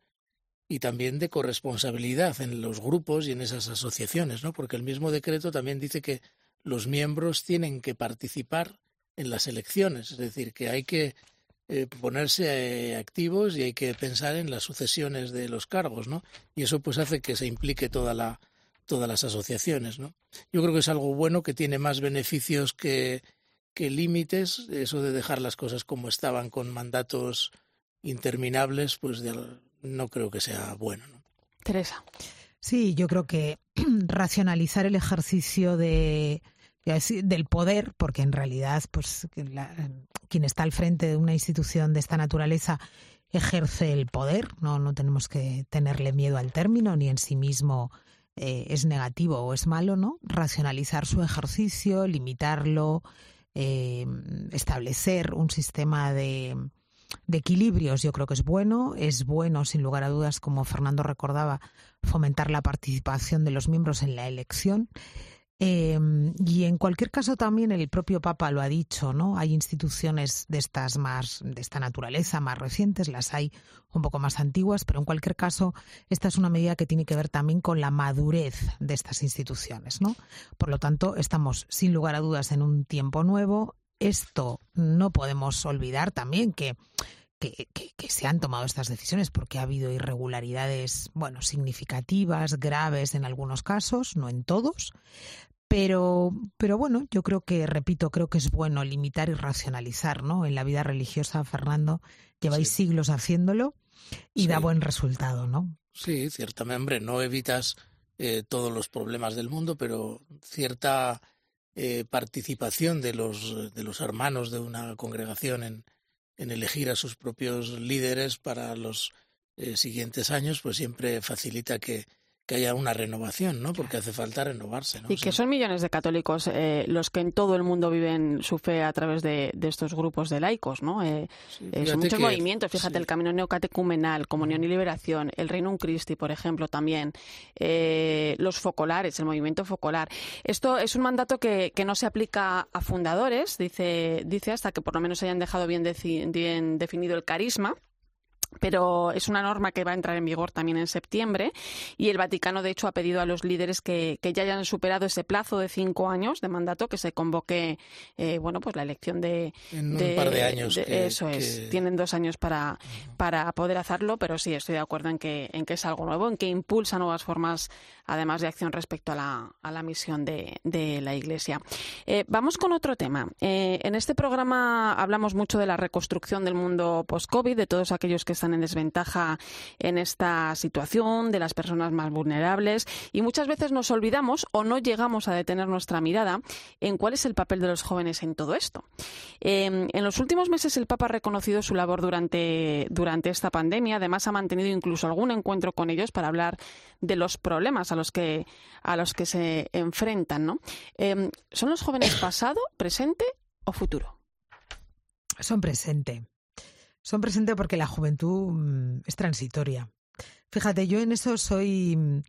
[SPEAKER 16] y también de corresponsabilidad en los grupos y en esas asociaciones, ¿no? Porque el mismo decreto también dice que los miembros tienen que participar en las elecciones, es decir, que hay que eh, ponerse eh, activos y hay que pensar en las sucesiones de los cargos, ¿no? Y eso pues hace que se implique toda la todas las asociaciones. ¿no? Yo creo que es algo bueno que tiene más beneficios que, que límites. Eso de dejar las cosas como estaban con mandatos interminables, pues no creo que sea bueno. ¿no?
[SPEAKER 1] Teresa.
[SPEAKER 17] Sí, yo creo que racionalizar el ejercicio de, del poder, porque en realidad, pues quien está al frente de una institución de esta naturaleza ejerce el poder, no, no tenemos que tenerle miedo al término ni en sí mismo eh, es negativo o es malo, ¿no? Racionalizar su ejercicio, limitarlo, eh, establecer un sistema de, de equilibrios yo creo que es bueno. Es bueno, sin lugar a dudas, como Fernando recordaba, fomentar la participación de los miembros en la elección. Em, y en cualquier caso también el propio Papa lo ha dicho, ¿no? Hay instituciones de estas más, de esta naturaleza, más recientes, las hay un poco más antiguas, pero en cualquier caso esta es una medida que tiene que ver también con la madurez de estas instituciones, ¿no? Por lo tanto, estamos sin lugar a dudas en un tiempo nuevo. Esto no podemos olvidar también que que, que, se han tomado estas decisiones porque ha habido irregularidades, bueno, significativas, graves en algunos casos, no en todos, pero, pero bueno, yo creo que, repito, creo que es bueno limitar y racionalizar, ¿no? En la vida religiosa, Fernando, lleváis siglos haciéndolo y da buen resultado, ¿no?
[SPEAKER 16] Sí, ciertamente, hombre, no evitas eh, todos los problemas del mundo, pero cierta eh, participación de los, de los hermanos de una congregación en, en elegir a sus propios líderes para los eh, siguientes años, pues siempre facilita que, que haya una renovación, ¿no? Porque hace falta renovarse, ¿no?
[SPEAKER 1] Y que son millones de católicos eh, los que en todo el mundo viven su fe a través de, estos grupos de laicos, ¿no? Eh, eh, son muchos movimientos, fíjate, el Camino Neocatecumenal, Comunión y Liberación, el Reino Christi, por ejemplo, también, los focolares, el movimiento focolar. Esto es un mandato que, que no se aplica a fundadores, dice, dice hasta que por lo menos hayan dejado bien, bien definido el carisma pero es una norma que va a entrar en vigor también en septiembre y el Vaticano, de hecho, ha pedido a los líderes que, ya hayan superado ese plazo de cinco años de mandato que se convoque, eh, bueno, pues la elección de,
[SPEAKER 16] en un par de años.
[SPEAKER 1] eso es. Tienen dos años para, para poder hacerlo, pero sí estoy de acuerdo en que, en que es algo nuevo, en que impulsa nuevas formas, además de acción respecto a la, a la misión de, de la Iglesia. Eh, vamos con otro tema. Eh, en este programa hablamos mucho de la reconstrucción del mundo post-COVID, de todos aquellos que están en desventaja en esta situación, de las personas más vulnerables y muchas veces nos olvidamos o no llegamos a detener nuestra mirada en cuál es el papel de los jóvenes en todo esto. Em, en los últimos meses el Papa ha reconocido su labor durante, durante esta pandemia, además ha mantenido incluso algún encuentro con ellos para hablar de los problemas a los que, a los que se enfrentan. ¿no? Em, ¿Son los jóvenes pasado, presente o futuro?
[SPEAKER 17] Son presente son presentes porque la juventud mm, es transitoria. Fíjate, yo en eso soy mm,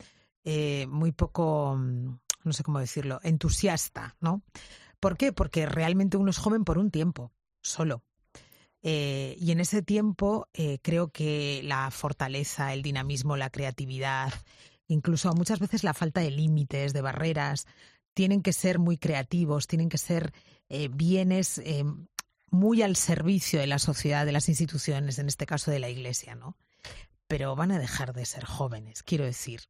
[SPEAKER 17] eh, muy poco, mm, no sé cómo decirlo, entusiasta, ¿no? ¿Por qué? Porque realmente uno es joven por un tiempo, solo. Eh, y en ese tiempo eh, creo que la fortaleza, el dinamismo, la creatividad, incluso muchas veces la falta de límites, de barreras, tienen que ser muy creativos, tienen que ser bienes muy al servicio de la sociedad, de las instituciones, en este caso de la Iglesia, ¿no? Pero van a dejar de ser jóvenes, quiero decir.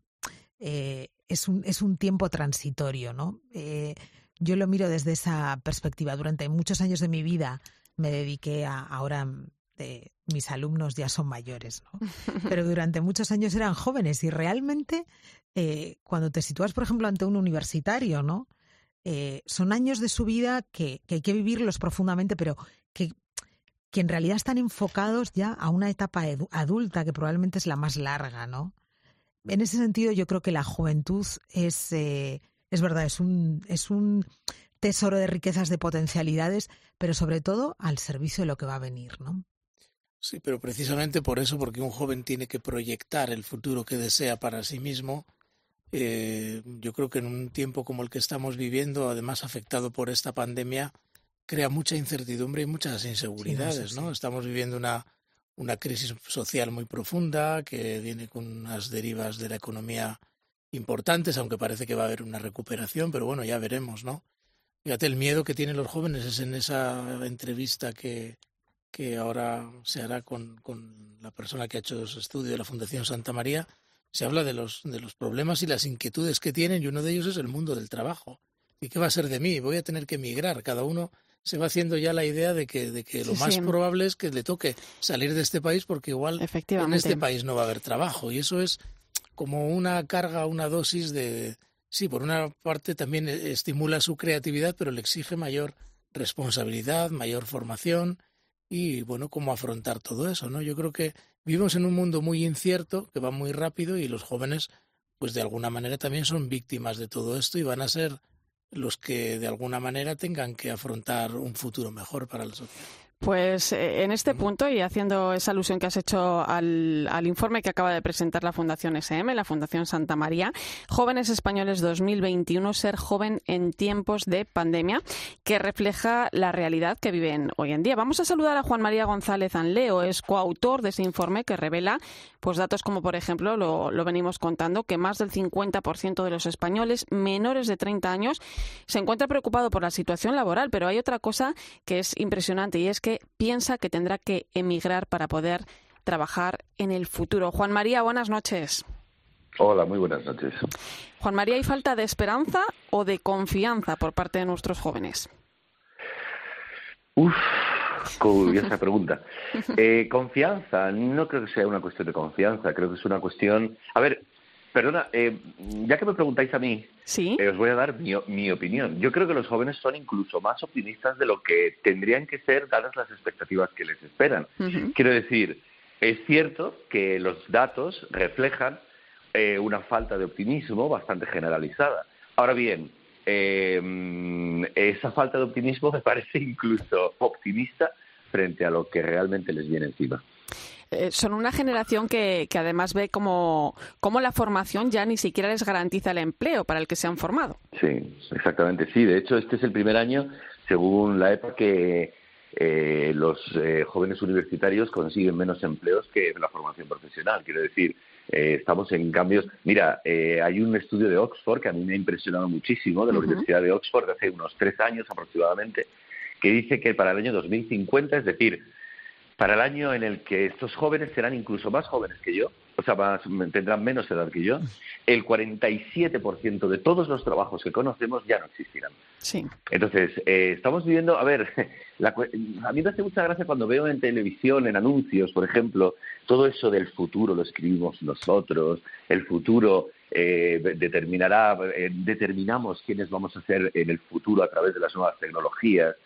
[SPEAKER 17] Eh, es, un, es un tiempo transitorio, ¿no? Eh, yo lo miro desde esa perspectiva. Durante muchos años de mi vida me dediqué a, ahora de, mis alumnos ya son mayores, ¿no? Pero durante muchos años eran jóvenes y realmente eh, cuando te sitúas, por ejemplo, ante un universitario, ¿no? Eh, son años de su vida que, hay que vivirlos profundamente, pero que, que, en realidad están enfocados ya a una etapa adulta que probablemente es la más larga, ¿no? En ese sentido, yo creo que la juventud es, eh, es verdad, es un, es un tesoro de riquezas, de potencialidades, pero sobre todo al servicio de lo que va a venir, ¿no?
[SPEAKER 16] Sí, pero precisamente por eso, porque un joven tiene que proyectar el futuro que desea para sí mismo, eh, yo creo que en un tiempo como el que estamos viviendo, además afectado por esta pandemia, crea mucha incertidumbre y muchas inseguridades, ¿no? Estamos viviendo una, una crisis social muy profunda que viene con unas derivas de la economía importantes, aunque parece que va a haber una recuperación, pero bueno, ya veremos, ¿no? Fíjate, el miedo que tienen los jóvenes es en esa entrevista que, que ahora se hará con, con la persona que ha hecho ese estudio de la Fundación Santa María, se habla de los, de los problemas y las inquietudes que tienen y uno de ellos es el mundo del trabajo. ¿Y qué va a ser de mí? Voy a tener que emigrar. Cada uno se va haciendo ya la idea de que, de que lo más probable es que le toque salir de este país porque igual en este país no va a haber trabajo. Y eso es como una carga, una dosis de... Sí, por una parte también estimula su creatividad, pero le exige mayor responsabilidad, mayor formación y, bueno, cómo afrontar todo eso, ¿no? Yo creo que Vivimos en un mundo muy incierto, que va muy rápido y los jóvenes, pues de alguna manera también son víctimas de todo esto y van a ser los que de alguna manera tengan que afrontar un futuro mejor para la sociedad.
[SPEAKER 1] Pues eh, en este punto, y haciendo esa alusión que has hecho al, informe que acaba de presentar la Fundación SM, la Fundación Santa María, Jóvenes Españoles 2021, ser joven en tiempos de pandemia, que refleja la realidad que viven hoy en día. Vamos a saludar a Juan María González Anleo, es coautor de ese informe que revela pues datos como, por ejemplo, lo, lo venimos contando, que más del 50% de los españoles menores de 30 años se encuentra preocupado por la situación laboral, pero hay otra cosa que es impresionante y es que piensa que tendrá que emigrar para poder trabajar en el futuro. Juan María, buenas noches.
[SPEAKER 18] Hola, muy buenas noches.
[SPEAKER 1] Juan María, ¿hay falta de esperanza o de confianza por parte de nuestros jóvenes?
[SPEAKER 18] Uf, curiosa pregunta. Eh, confianza, no creo que sea una cuestión de confianza, creo que es una cuestión... A ver, Perdona, eh, ya que me preguntáis a mí, eh, os voy a dar mi, opinión. Yo creo que los jóvenes son incluso más optimistas de lo que tendrían que ser dadas las expectativas que les esperan. Quiero decir, es cierto que los datos reflejan eh, una falta de optimismo bastante generalizada. Ahora bien, esa falta de optimismo me parece incluso optimista frente a lo que realmente les viene encima.
[SPEAKER 1] Eh, son una generación que, que además ve como, como la formación ya ni siquiera les garantiza el empleo para el que se han formado.
[SPEAKER 18] Sí, exactamente. Sí, de hecho, este es el primer año, según la EPA, que eh, los eh, jóvenes universitarios consiguen menos empleos que la formación profesional. Quiero decir, estamos en cambios. Mira, hay un estudio de Oxford que a mí me ha impresionado muchísimo, de la Universidad de Oxford, de hace unos tres años aproximadamente, que dice que para el año 2050, es decir, para el año en el que estos jóvenes serán incluso más jóvenes que yo, o sea, tendrán menos edad que yo, el 47% de todos los trabajos que conocemos ya no existirán.
[SPEAKER 1] Sí.
[SPEAKER 18] Entonces, eh, estamos viviendo, a ver, a mí me hace mucha gracia cuando veo en televisión, en anuncios, por ejemplo, todo eso del futuro lo escribimos nosotros, el futuro eh, determinará, eh, determinamos quiénes vamos a ser en el futuro a través de las nuevas tecnologías,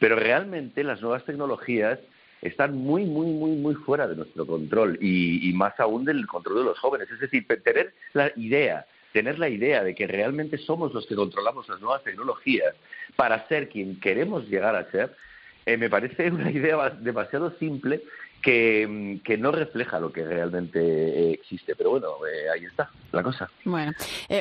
[SPEAKER 18] pero realmente las nuevas tecnologías están muy, muy, muy, muy fuera de nuestro control y, más aún del control de los jóvenes. Es decir, tener la idea, tener la idea de que realmente somos los que controlamos las nuevas tecnologías para ser quien queremos llegar a ser, eh, me parece una idea demasiado simple que, no refleja lo que realmente eh, existe. Pero bueno, eh, ahí está la cosa.
[SPEAKER 1] Bueno,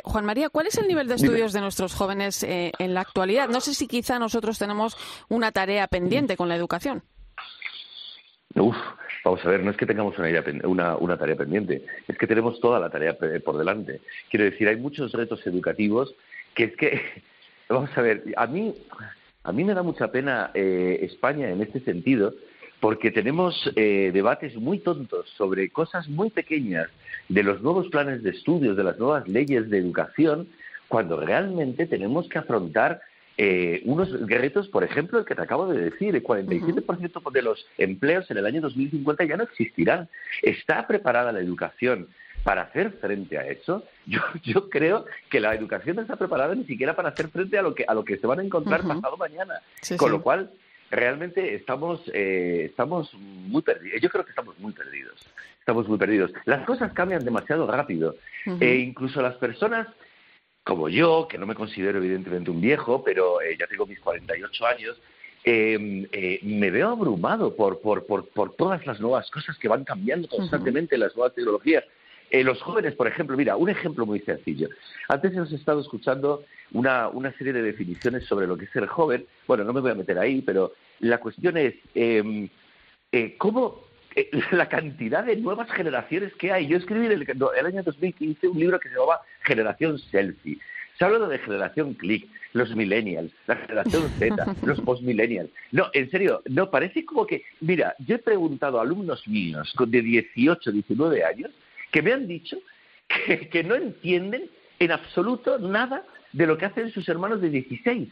[SPEAKER 1] Juan María, ¿cuál es el nivel de estudios de nuestros jóvenes en la actualidad? No sé si quizá nosotros tenemos una tarea pendiente con la educación.
[SPEAKER 18] Uf, vamos a ver, no es que tengamos una, una, tarea pendiente, es que tenemos toda la tarea por delante. Quiero decir, hay muchos retos educativos que es que, vamos a ver, a mí, a mí me da mucha pena eh, España en este sentido, porque tenemos eh, debates muy tontos sobre cosas muy pequeñas de los nuevos planes de estudios, de las nuevas leyes de educación, cuando realmente tenemos que afrontar eh, unos retos, por ejemplo, el que te acabo de decir, el 47% de los empleos en el año 2050 ya no existirán. ¿Está preparada la educación para hacer frente a eso? Yo, yo creo que la educación no está preparada ni siquiera para hacer frente a lo que, a lo que se van a encontrar pasado mañana. Con lo cual, realmente estamos, eh, estamos muy perdidos. Yo creo que estamos muy perdidos. Estamos muy perdidos. Las cosas cambian demasiado rápido. e incluso las personas como yo, que no me considero evidentemente un viejo, pero eh, ya tengo mis 48 años, em, eh, me veo abrumado por, por, por, por, todas las nuevas cosas que van cambiando constantemente, las nuevas tecnologías. Eh, los jóvenes, por ejemplo, mira, un ejemplo muy sencillo. Antes hemos estado escuchando una, una serie de definiciones sobre lo que es ser joven. Bueno, no me voy a meter ahí, pero la cuestión es em, cómo eh, la cantidad de nuevas generaciones que hay. Yo escribí en el, el, año 2015 un libro que se llamaba Generación Selfie. Se habla de generación click, los millennials, la generación Z, los postmillennials. No, en serio, no, parece como que, mira, yo he preguntado a alumnos míos de 18, 19 años que me han dicho que, no entienden en absoluto nada de lo que hacen sus hermanos de 16.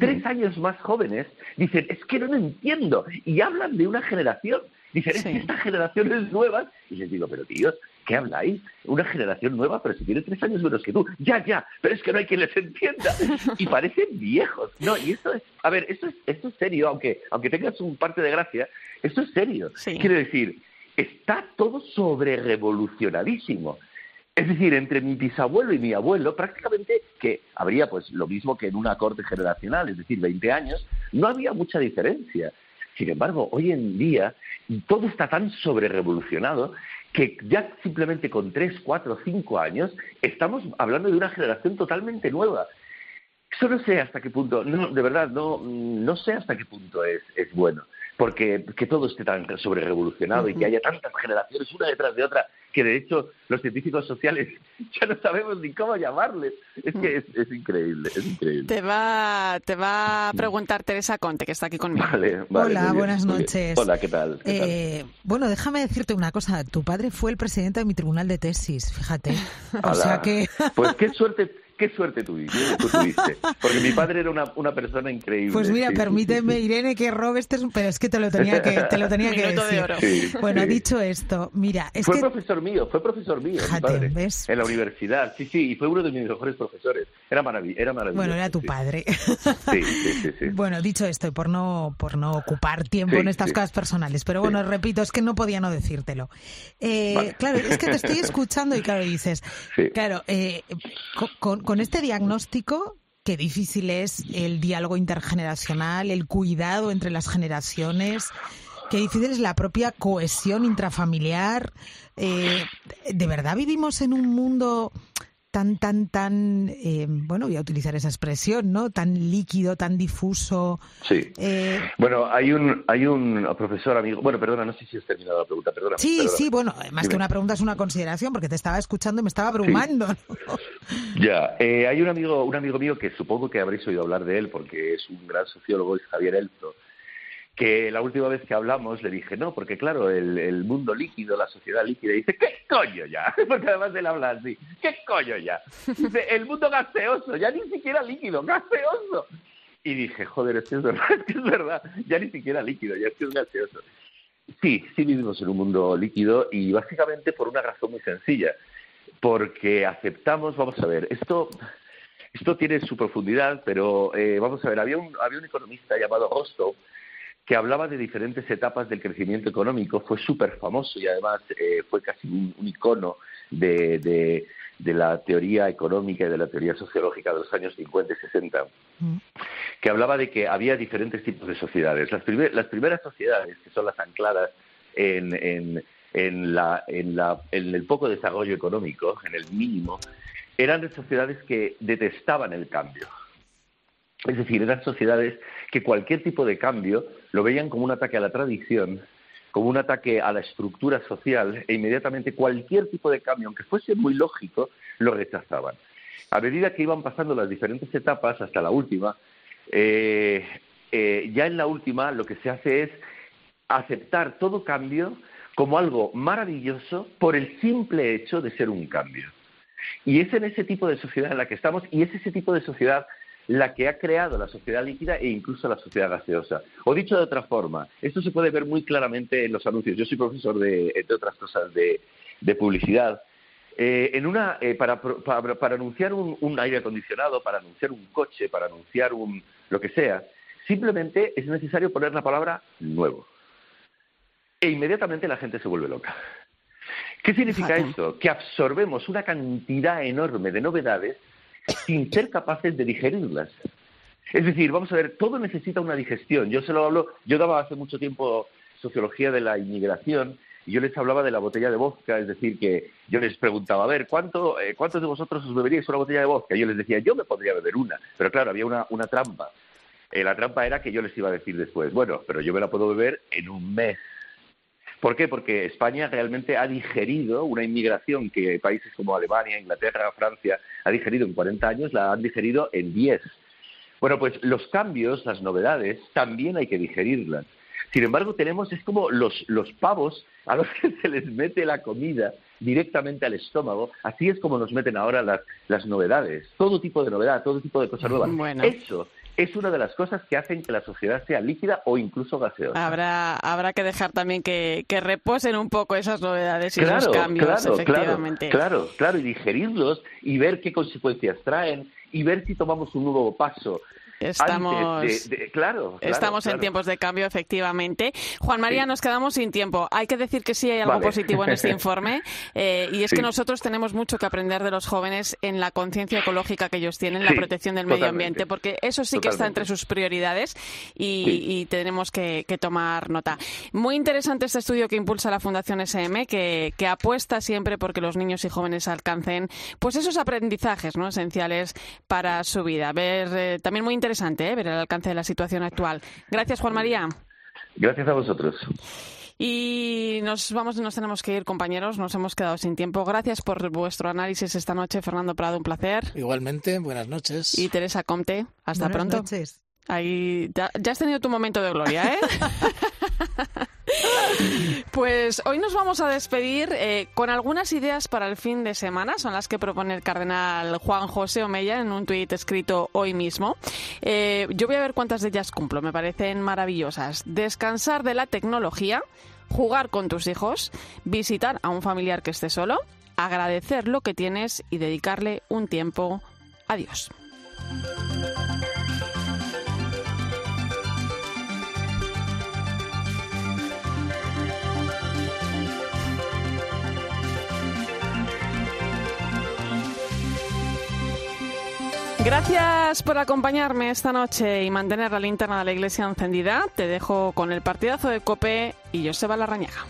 [SPEAKER 18] Tres años más jóvenes dicen, es que no lo entiendo. Y hablan de una generación Dicen, es que esta generación es nueva. Y les digo, pero tíos, ¿qué habláis? Una generación nueva, pero si tiene tres años menos que tú. Ya, ya, pero es que no hay quien les entienda. Y parecen viejos. No, y esto es, a ver, esto es, esto es serio, aunque, aunque tengas un parte de gracia, esto es serio. Quiero decir, está todo sobre revolucionadísimo. Es decir, entre mi bisabuelo y mi abuelo, prácticamente que habría pues lo mismo que en una corte generacional, es decir, 20 años, no había mucha diferencia. Sin embargo, hoy en día todo está tan sobre revolucionado que ya simplemente con tres, cuatro, cinco años estamos hablando de una generación totalmente nueva. Eso no sé hasta qué punto, no, de verdad, no, no sé hasta qué punto es, es bueno porque que todo esté tan sobre revolucionado y que haya tantas generaciones una detrás de otra que de hecho los científicos sociales ya no sabemos ni cómo llamarles. Es que es, increíble, es increíble.
[SPEAKER 1] Te va, te va a preguntar Teresa Conte, que está aquí conmigo.
[SPEAKER 17] Hola, buenas noches.
[SPEAKER 18] Hola, ¿qué tal?
[SPEAKER 17] eh, Bueno, déjame decirte una cosa. Tu padre fue el presidente de mi tribunal de tesis, fíjate. o sea que...
[SPEAKER 18] pues qué suerte qué suerte tuviste, tuviste. Porque mi padre era una, una persona increíble.
[SPEAKER 17] Pues mira, permíteme, Irene, que robe este, pero es que te lo tenía que, te lo tenía que decir. bueno, dicho esto, mira, es
[SPEAKER 18] fue profesor mío, fue profesor mío, mi padre, en la universidad. Sí, sí, y fue uno de mis mejores profesores. Era, era maravilloso.
[SPEAKER 17] Bueno, era tu padre.
[SPEAKER 18] Sí, sí, sí,
[SPEAKER 17] Bueno, dicho esto, y por no, por no ocupar tiempo en estas cosas personales, pero bueno, repito, es que no podía no decírtelo. Eh, Claro, es que te estoy escuchando y claro, dices, claro, eh, con, con este diagnóstico, qué difícil es el diálogo intergeneracional, el cuidado entre las generaciones, qué difícil es la propia cohesión intrafamiliar. Eh, ¿De verdad vivimos en un mundo tan, tan, tan, eh, bueno, voy a utilizar esa expresión, ¿no? Tan líquido, tan difuso.
[SPEAKER 18] Sí. Eh, bueno, hay un, hay un profesor amigo, bueno, perdona, no sé si has terminado la pregunta, perdona.
[SPEAKER 17] Sí, sí, bueno, más que una pregunta es una consideración, porque te estaba escuchando y me estaba abrumando.
[SPEAKER 18] Ya, eh, hay un amigo, un amigo mío que supongo que habréis oído hablar de él, porque es un gran sociólogo, es Javier Elto que la última vez que hablamos le dije, no, porque claro, el, mundo líquido, la sociedad líquida, dice, ¿qué coño ya? Porque además él habla así, ¿qué coño ya? Dice, el mundo gaseoso, ya ni siquiera líquido, gaseoso. Y dije, joder, es que es verdad, es que es verdad, ya ni siquiera líquido, ya es que es gaseoso. Sí, sí vivimos en un mundo líquido y básicamente por una razón muy sencilla, porque aceptamos, vamos a ver, esto... Esto tiene su profundidad, pero eh, vamos a ver, había un, había un economista llamado Rostow que hablaba de diferentes etapas del crecimiento económico, fue súper famoso y además eh, fue casi un, icono de, de, la teoría económica y de la teoría sociológica de los años 50 y 60, mm. que hablaba de que había diferentes tipos de sociedades. Las, las primeras sociedades, que son las ancladas en, en, en, la, en, la, en el poco desarrollo económico, en el mínimo, eran sociedades que detestaban el cambio es decir, eran sociedades que cualquier tipo de cambio lo veían como un ataque a la tradición, como un ataque a la estructura social e inmediatamente cualquier tipo de cambio, aunque fuese muy lógico, lo rechazaban. A medida que iban pasando las diferentes etapas hasta la última, eh, eh, ya en la última lo que se hace es aceptar todo cambio como algo maravilloso por el simple hecho de ser un cambio. Y es en ese tipo de sociedad en la que estamos y es ese tipo de sociedad la que ha creado la sociedad líquida e incluso la sociedad gaseosa. O dicho de otra forma, esto se puede ver muy claramente en los anuncios. Yo soy profesor de, entre otras cosas, de, publicidad. Eh, en una, eh, para, para, anunciar un, aire acondicionado, para anunciar un coche, para anunciar un lo que sea, simplemente es necesario poner la palabra nuevo. E inmediatamente la gente se vuelve loca. ¿Qué significa esto? Que absorbemos una cantidad enorme de novedades sin ser capaces de digerirlas. Es decir, vamos a ver, todo necesita una digestión. Yo se lo hablo, yo daba hace mucho tiempo sociología de la inmigración y yo les hablaba de la botella de vodka, es decir, que yo les preguntaba, a ver, ¿cuánto, eh, ¿cuántos de vosotros os beberíais una botella de vodka? Y yo les decía, yo me podría beber una, pero claro, había una, una trampa. Eh, la trampa era que yo les iba a decir después, bueno, pero yo me la puedo beber en un mes. ¿Por qué? Porque España realmente ha digerido una inmigración que países como Alemania, Inglaterra, Francia ha digerido en 40 años, la han digerido en 10. Bueno, pues los cambios, las novedades, también hay que digerirlas. Sin embargo, tenemos, es como los, los pavos a los que se les mete la comida directamente al estómago, así es como nos meten ahora las, las novedades, todo tipo de novedad, todo tipo de cosas nuevas. Eso es una de las cosas que hacen que la sociedad sea líquida o incluso gaseosa.
[SPEAKER 1] Habrá, habrá que dejar también que, reposen un poco esas novedades y esos cambios,
[SPEAKER 18] claro,
[SPEAKER 1] efectivamente.
[SPEAKER 18] Claro, claro, y digerirlos y ver qué consecuencias traen y ver si tomamos un nuevo paso
[SPEAKER 1] Estamos,
[SPEAKER 18] claro,
[SPEAKER 1] estamos en tiempos de cambio, efectivamente. Juan María, nos quedamos sin tiempo. Hay que decir que sí hay algo positivo en este informe eh, y es que nosotros tenemos mucho que aprender de los jóvenes en la conciencia ecológica que ellos tienen, la protección del medio ambiente, porque eso sí que está entre sus prioridades y, tenemos que, tomar nota. Muy interesante este estudio que impulsa la Fundación SM, que, apuesta siempre porque los niños y jóvenes alcancen pues esos aprendizajes ¿no? esenciales para su vida. Ver, eh, también muy interesante ¿eh? ver el alcance de la situación actual. Gracias, Juan María.
[SPEAKER 18] Gracias a vosotros.
[SPEAKER 1] Y nos vamos, nos tenemos que ir, compañeros. Nos hemos quedado sin tiempo. Gracias por vuestro análisis esta noche, Fernando Prado. Un placer.
[SPEAKER 16] Igualmente, buenas noches.
[SPEAKER 1] Y Teresa Comte, hasta
[SPEAKER 17] buenas
[SPEAKER 1] pronto.
[SPEAKER 17] Noches.
[SPEAKER 1] Ahí, ya, has tenido tu momento de gloria, ¿eh? Pues hoy nos vamos a despedir eh, con algunas ideas para el fin de semana. Son las que propone el cardenal Juan José Omeya en un tuit escrito hoy mismo. Eh, yo voy a ver cuántas de ellas cumplo. Me parecen maravillosas. Descansar de la tecnología, jugar con tus hijos, visitar a un familiar que esté solo, agradecer lo que tienes y dedicarle un tiempo a Dios. Gracias por acompañarme esta noche y mantener la linterna de la iglesia encendida. Te dejo con el partidazo de Cope y Joseba Larrañaga.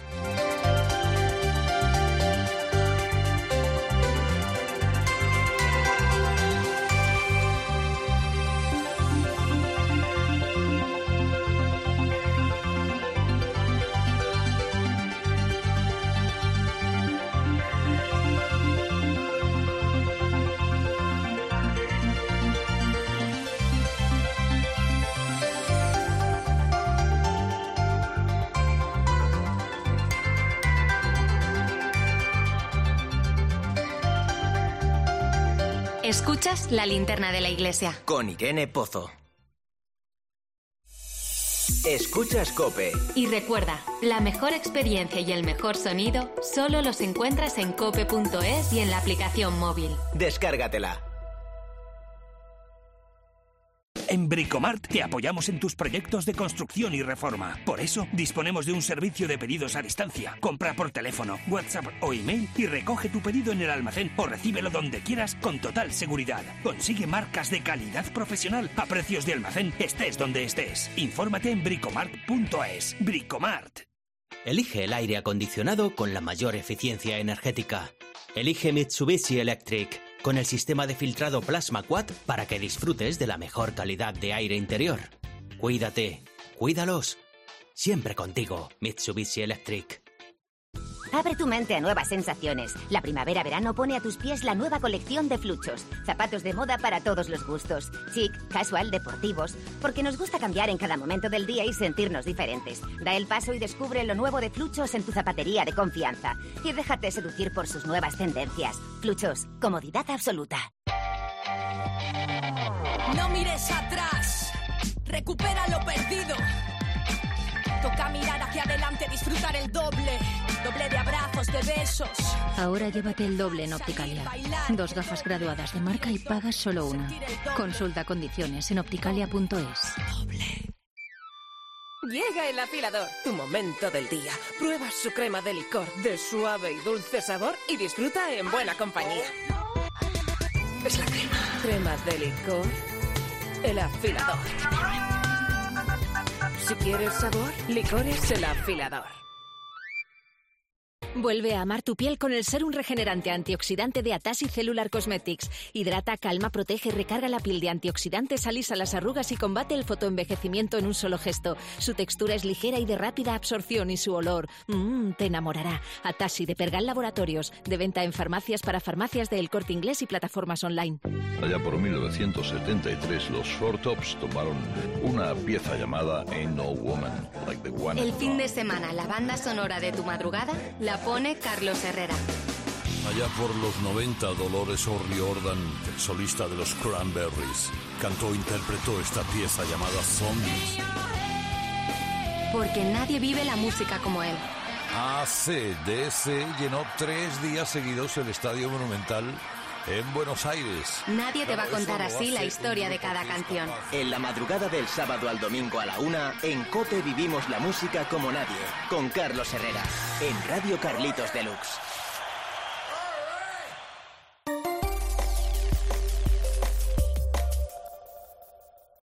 [SPEAKER 2] La linterna de la iglesia.
[SPEAKER 3] Con Irene Pozo. Escuchas Cope.
[SPEAKER 2] Y recuerda, la mejor experiencia y el mejor sonido solo los encuentras en cope.es y en la aplicación móvil.
[SPEAKER 3] Descárgatela.
[SPEAKER 19] En Bricomart te apoyamos en tus proyectos de construcción y reforma. Por eso disponemos de un servicio de pedidos a distancia. Compra por teléfono, WhatsApp o email y recoge tu pedido en el almacén o recíbelo donde quieras con total seguridad. Consigue marcas de calidad profesional a precios de almacén, estés donde estés. Infórmate en bricomart.es. Bricomart.
[SPEAKER 20] Elige el aire acondicionado con la mayor eficiencia energética. Elige Mitsubishi Electric con el sistema de filtrado Plasma Quad para que disfrutes de la mejor calidad de aire interior. Cuídate, cuídalos. Siempre contigo, Mitsubishi Electric.
[SPEAKER 21] Abre tu mente a nuevas sensaciones. La primavera-verano pone a tus pies la nueva colección de fluchos. Zapatos de moda para todos los gustos. Chic, casual, deportivos. Porque nos gusta cambiar en cada momento del día y sentirnos diferentes. Da el paso y descubre lo nuevo de fluchos en tu zapatería de confianza. Y déjate seducir por sus nuevas tendencias. Fluchos, comodidad absoluta.
[SPEAKER 22] No mires atrás. Recupera lo perdido. Toca mirar hacia adelante, disfrutar el doble. Doble de abrazos, de besos.
[SPEAKER 23] Ahora llévate el doble en Opticalia. Dos gafas graduadas de marca y pagas solo una. Consulta condiciones en opticalia.es.
[SPEAKER 24] Llega el afilador, tu momento del día. Prueba su crema de licor de suave y dulce sabor y disfruta en buena compañía. Es la crema. Crema de licor. El afilador. Si quieres sabor, licores el afilador.
[SPEAKER 23] Vuelve a amar tu piel con el serum regenerante antioxidante de Atasi Cellular Cosmetics. Hidrata, calma, protege, recarga la piel de antioxidantes, alisa las arrugas y combate el fotoenvejecimiento en un solo gesto. Su textura es ligera y de rápida absorción y su olor mmm, te enamorará. Atasi de Pergal Laboratorios, de venta en farmacias para farmacias de El Corte Inglés y plataformas online.
[SPEAKER 10] Allá por 1973 los Four Tops tomaron una pieza llamada Ain't No Woman Like the One.
[SPEAKER 2] El fin de semana, la banda sonora de tu madrugada la pone Carlos Herrera.
[SPEAKER 11] Allá por los 90, Dolores O'Riordan, solista de los Cranberries, cantó e interpretó esta pieza llamada Zombies.
[SPEAKER 2] Porque nadie vive la música como él.
[SPEAKER 11] ACDC llenó tres días seguidos el Estadio Monumental en Buenos Aires.
[SPEAKER 2] Nadie te va a contar así la historia de cada canción.
[SPEAKER 3] En la madrugada del sábado al domingo a la una, en Cope vivimos la música como nadie, con Carlos Herrera, en Radio Carlitos Deluxe.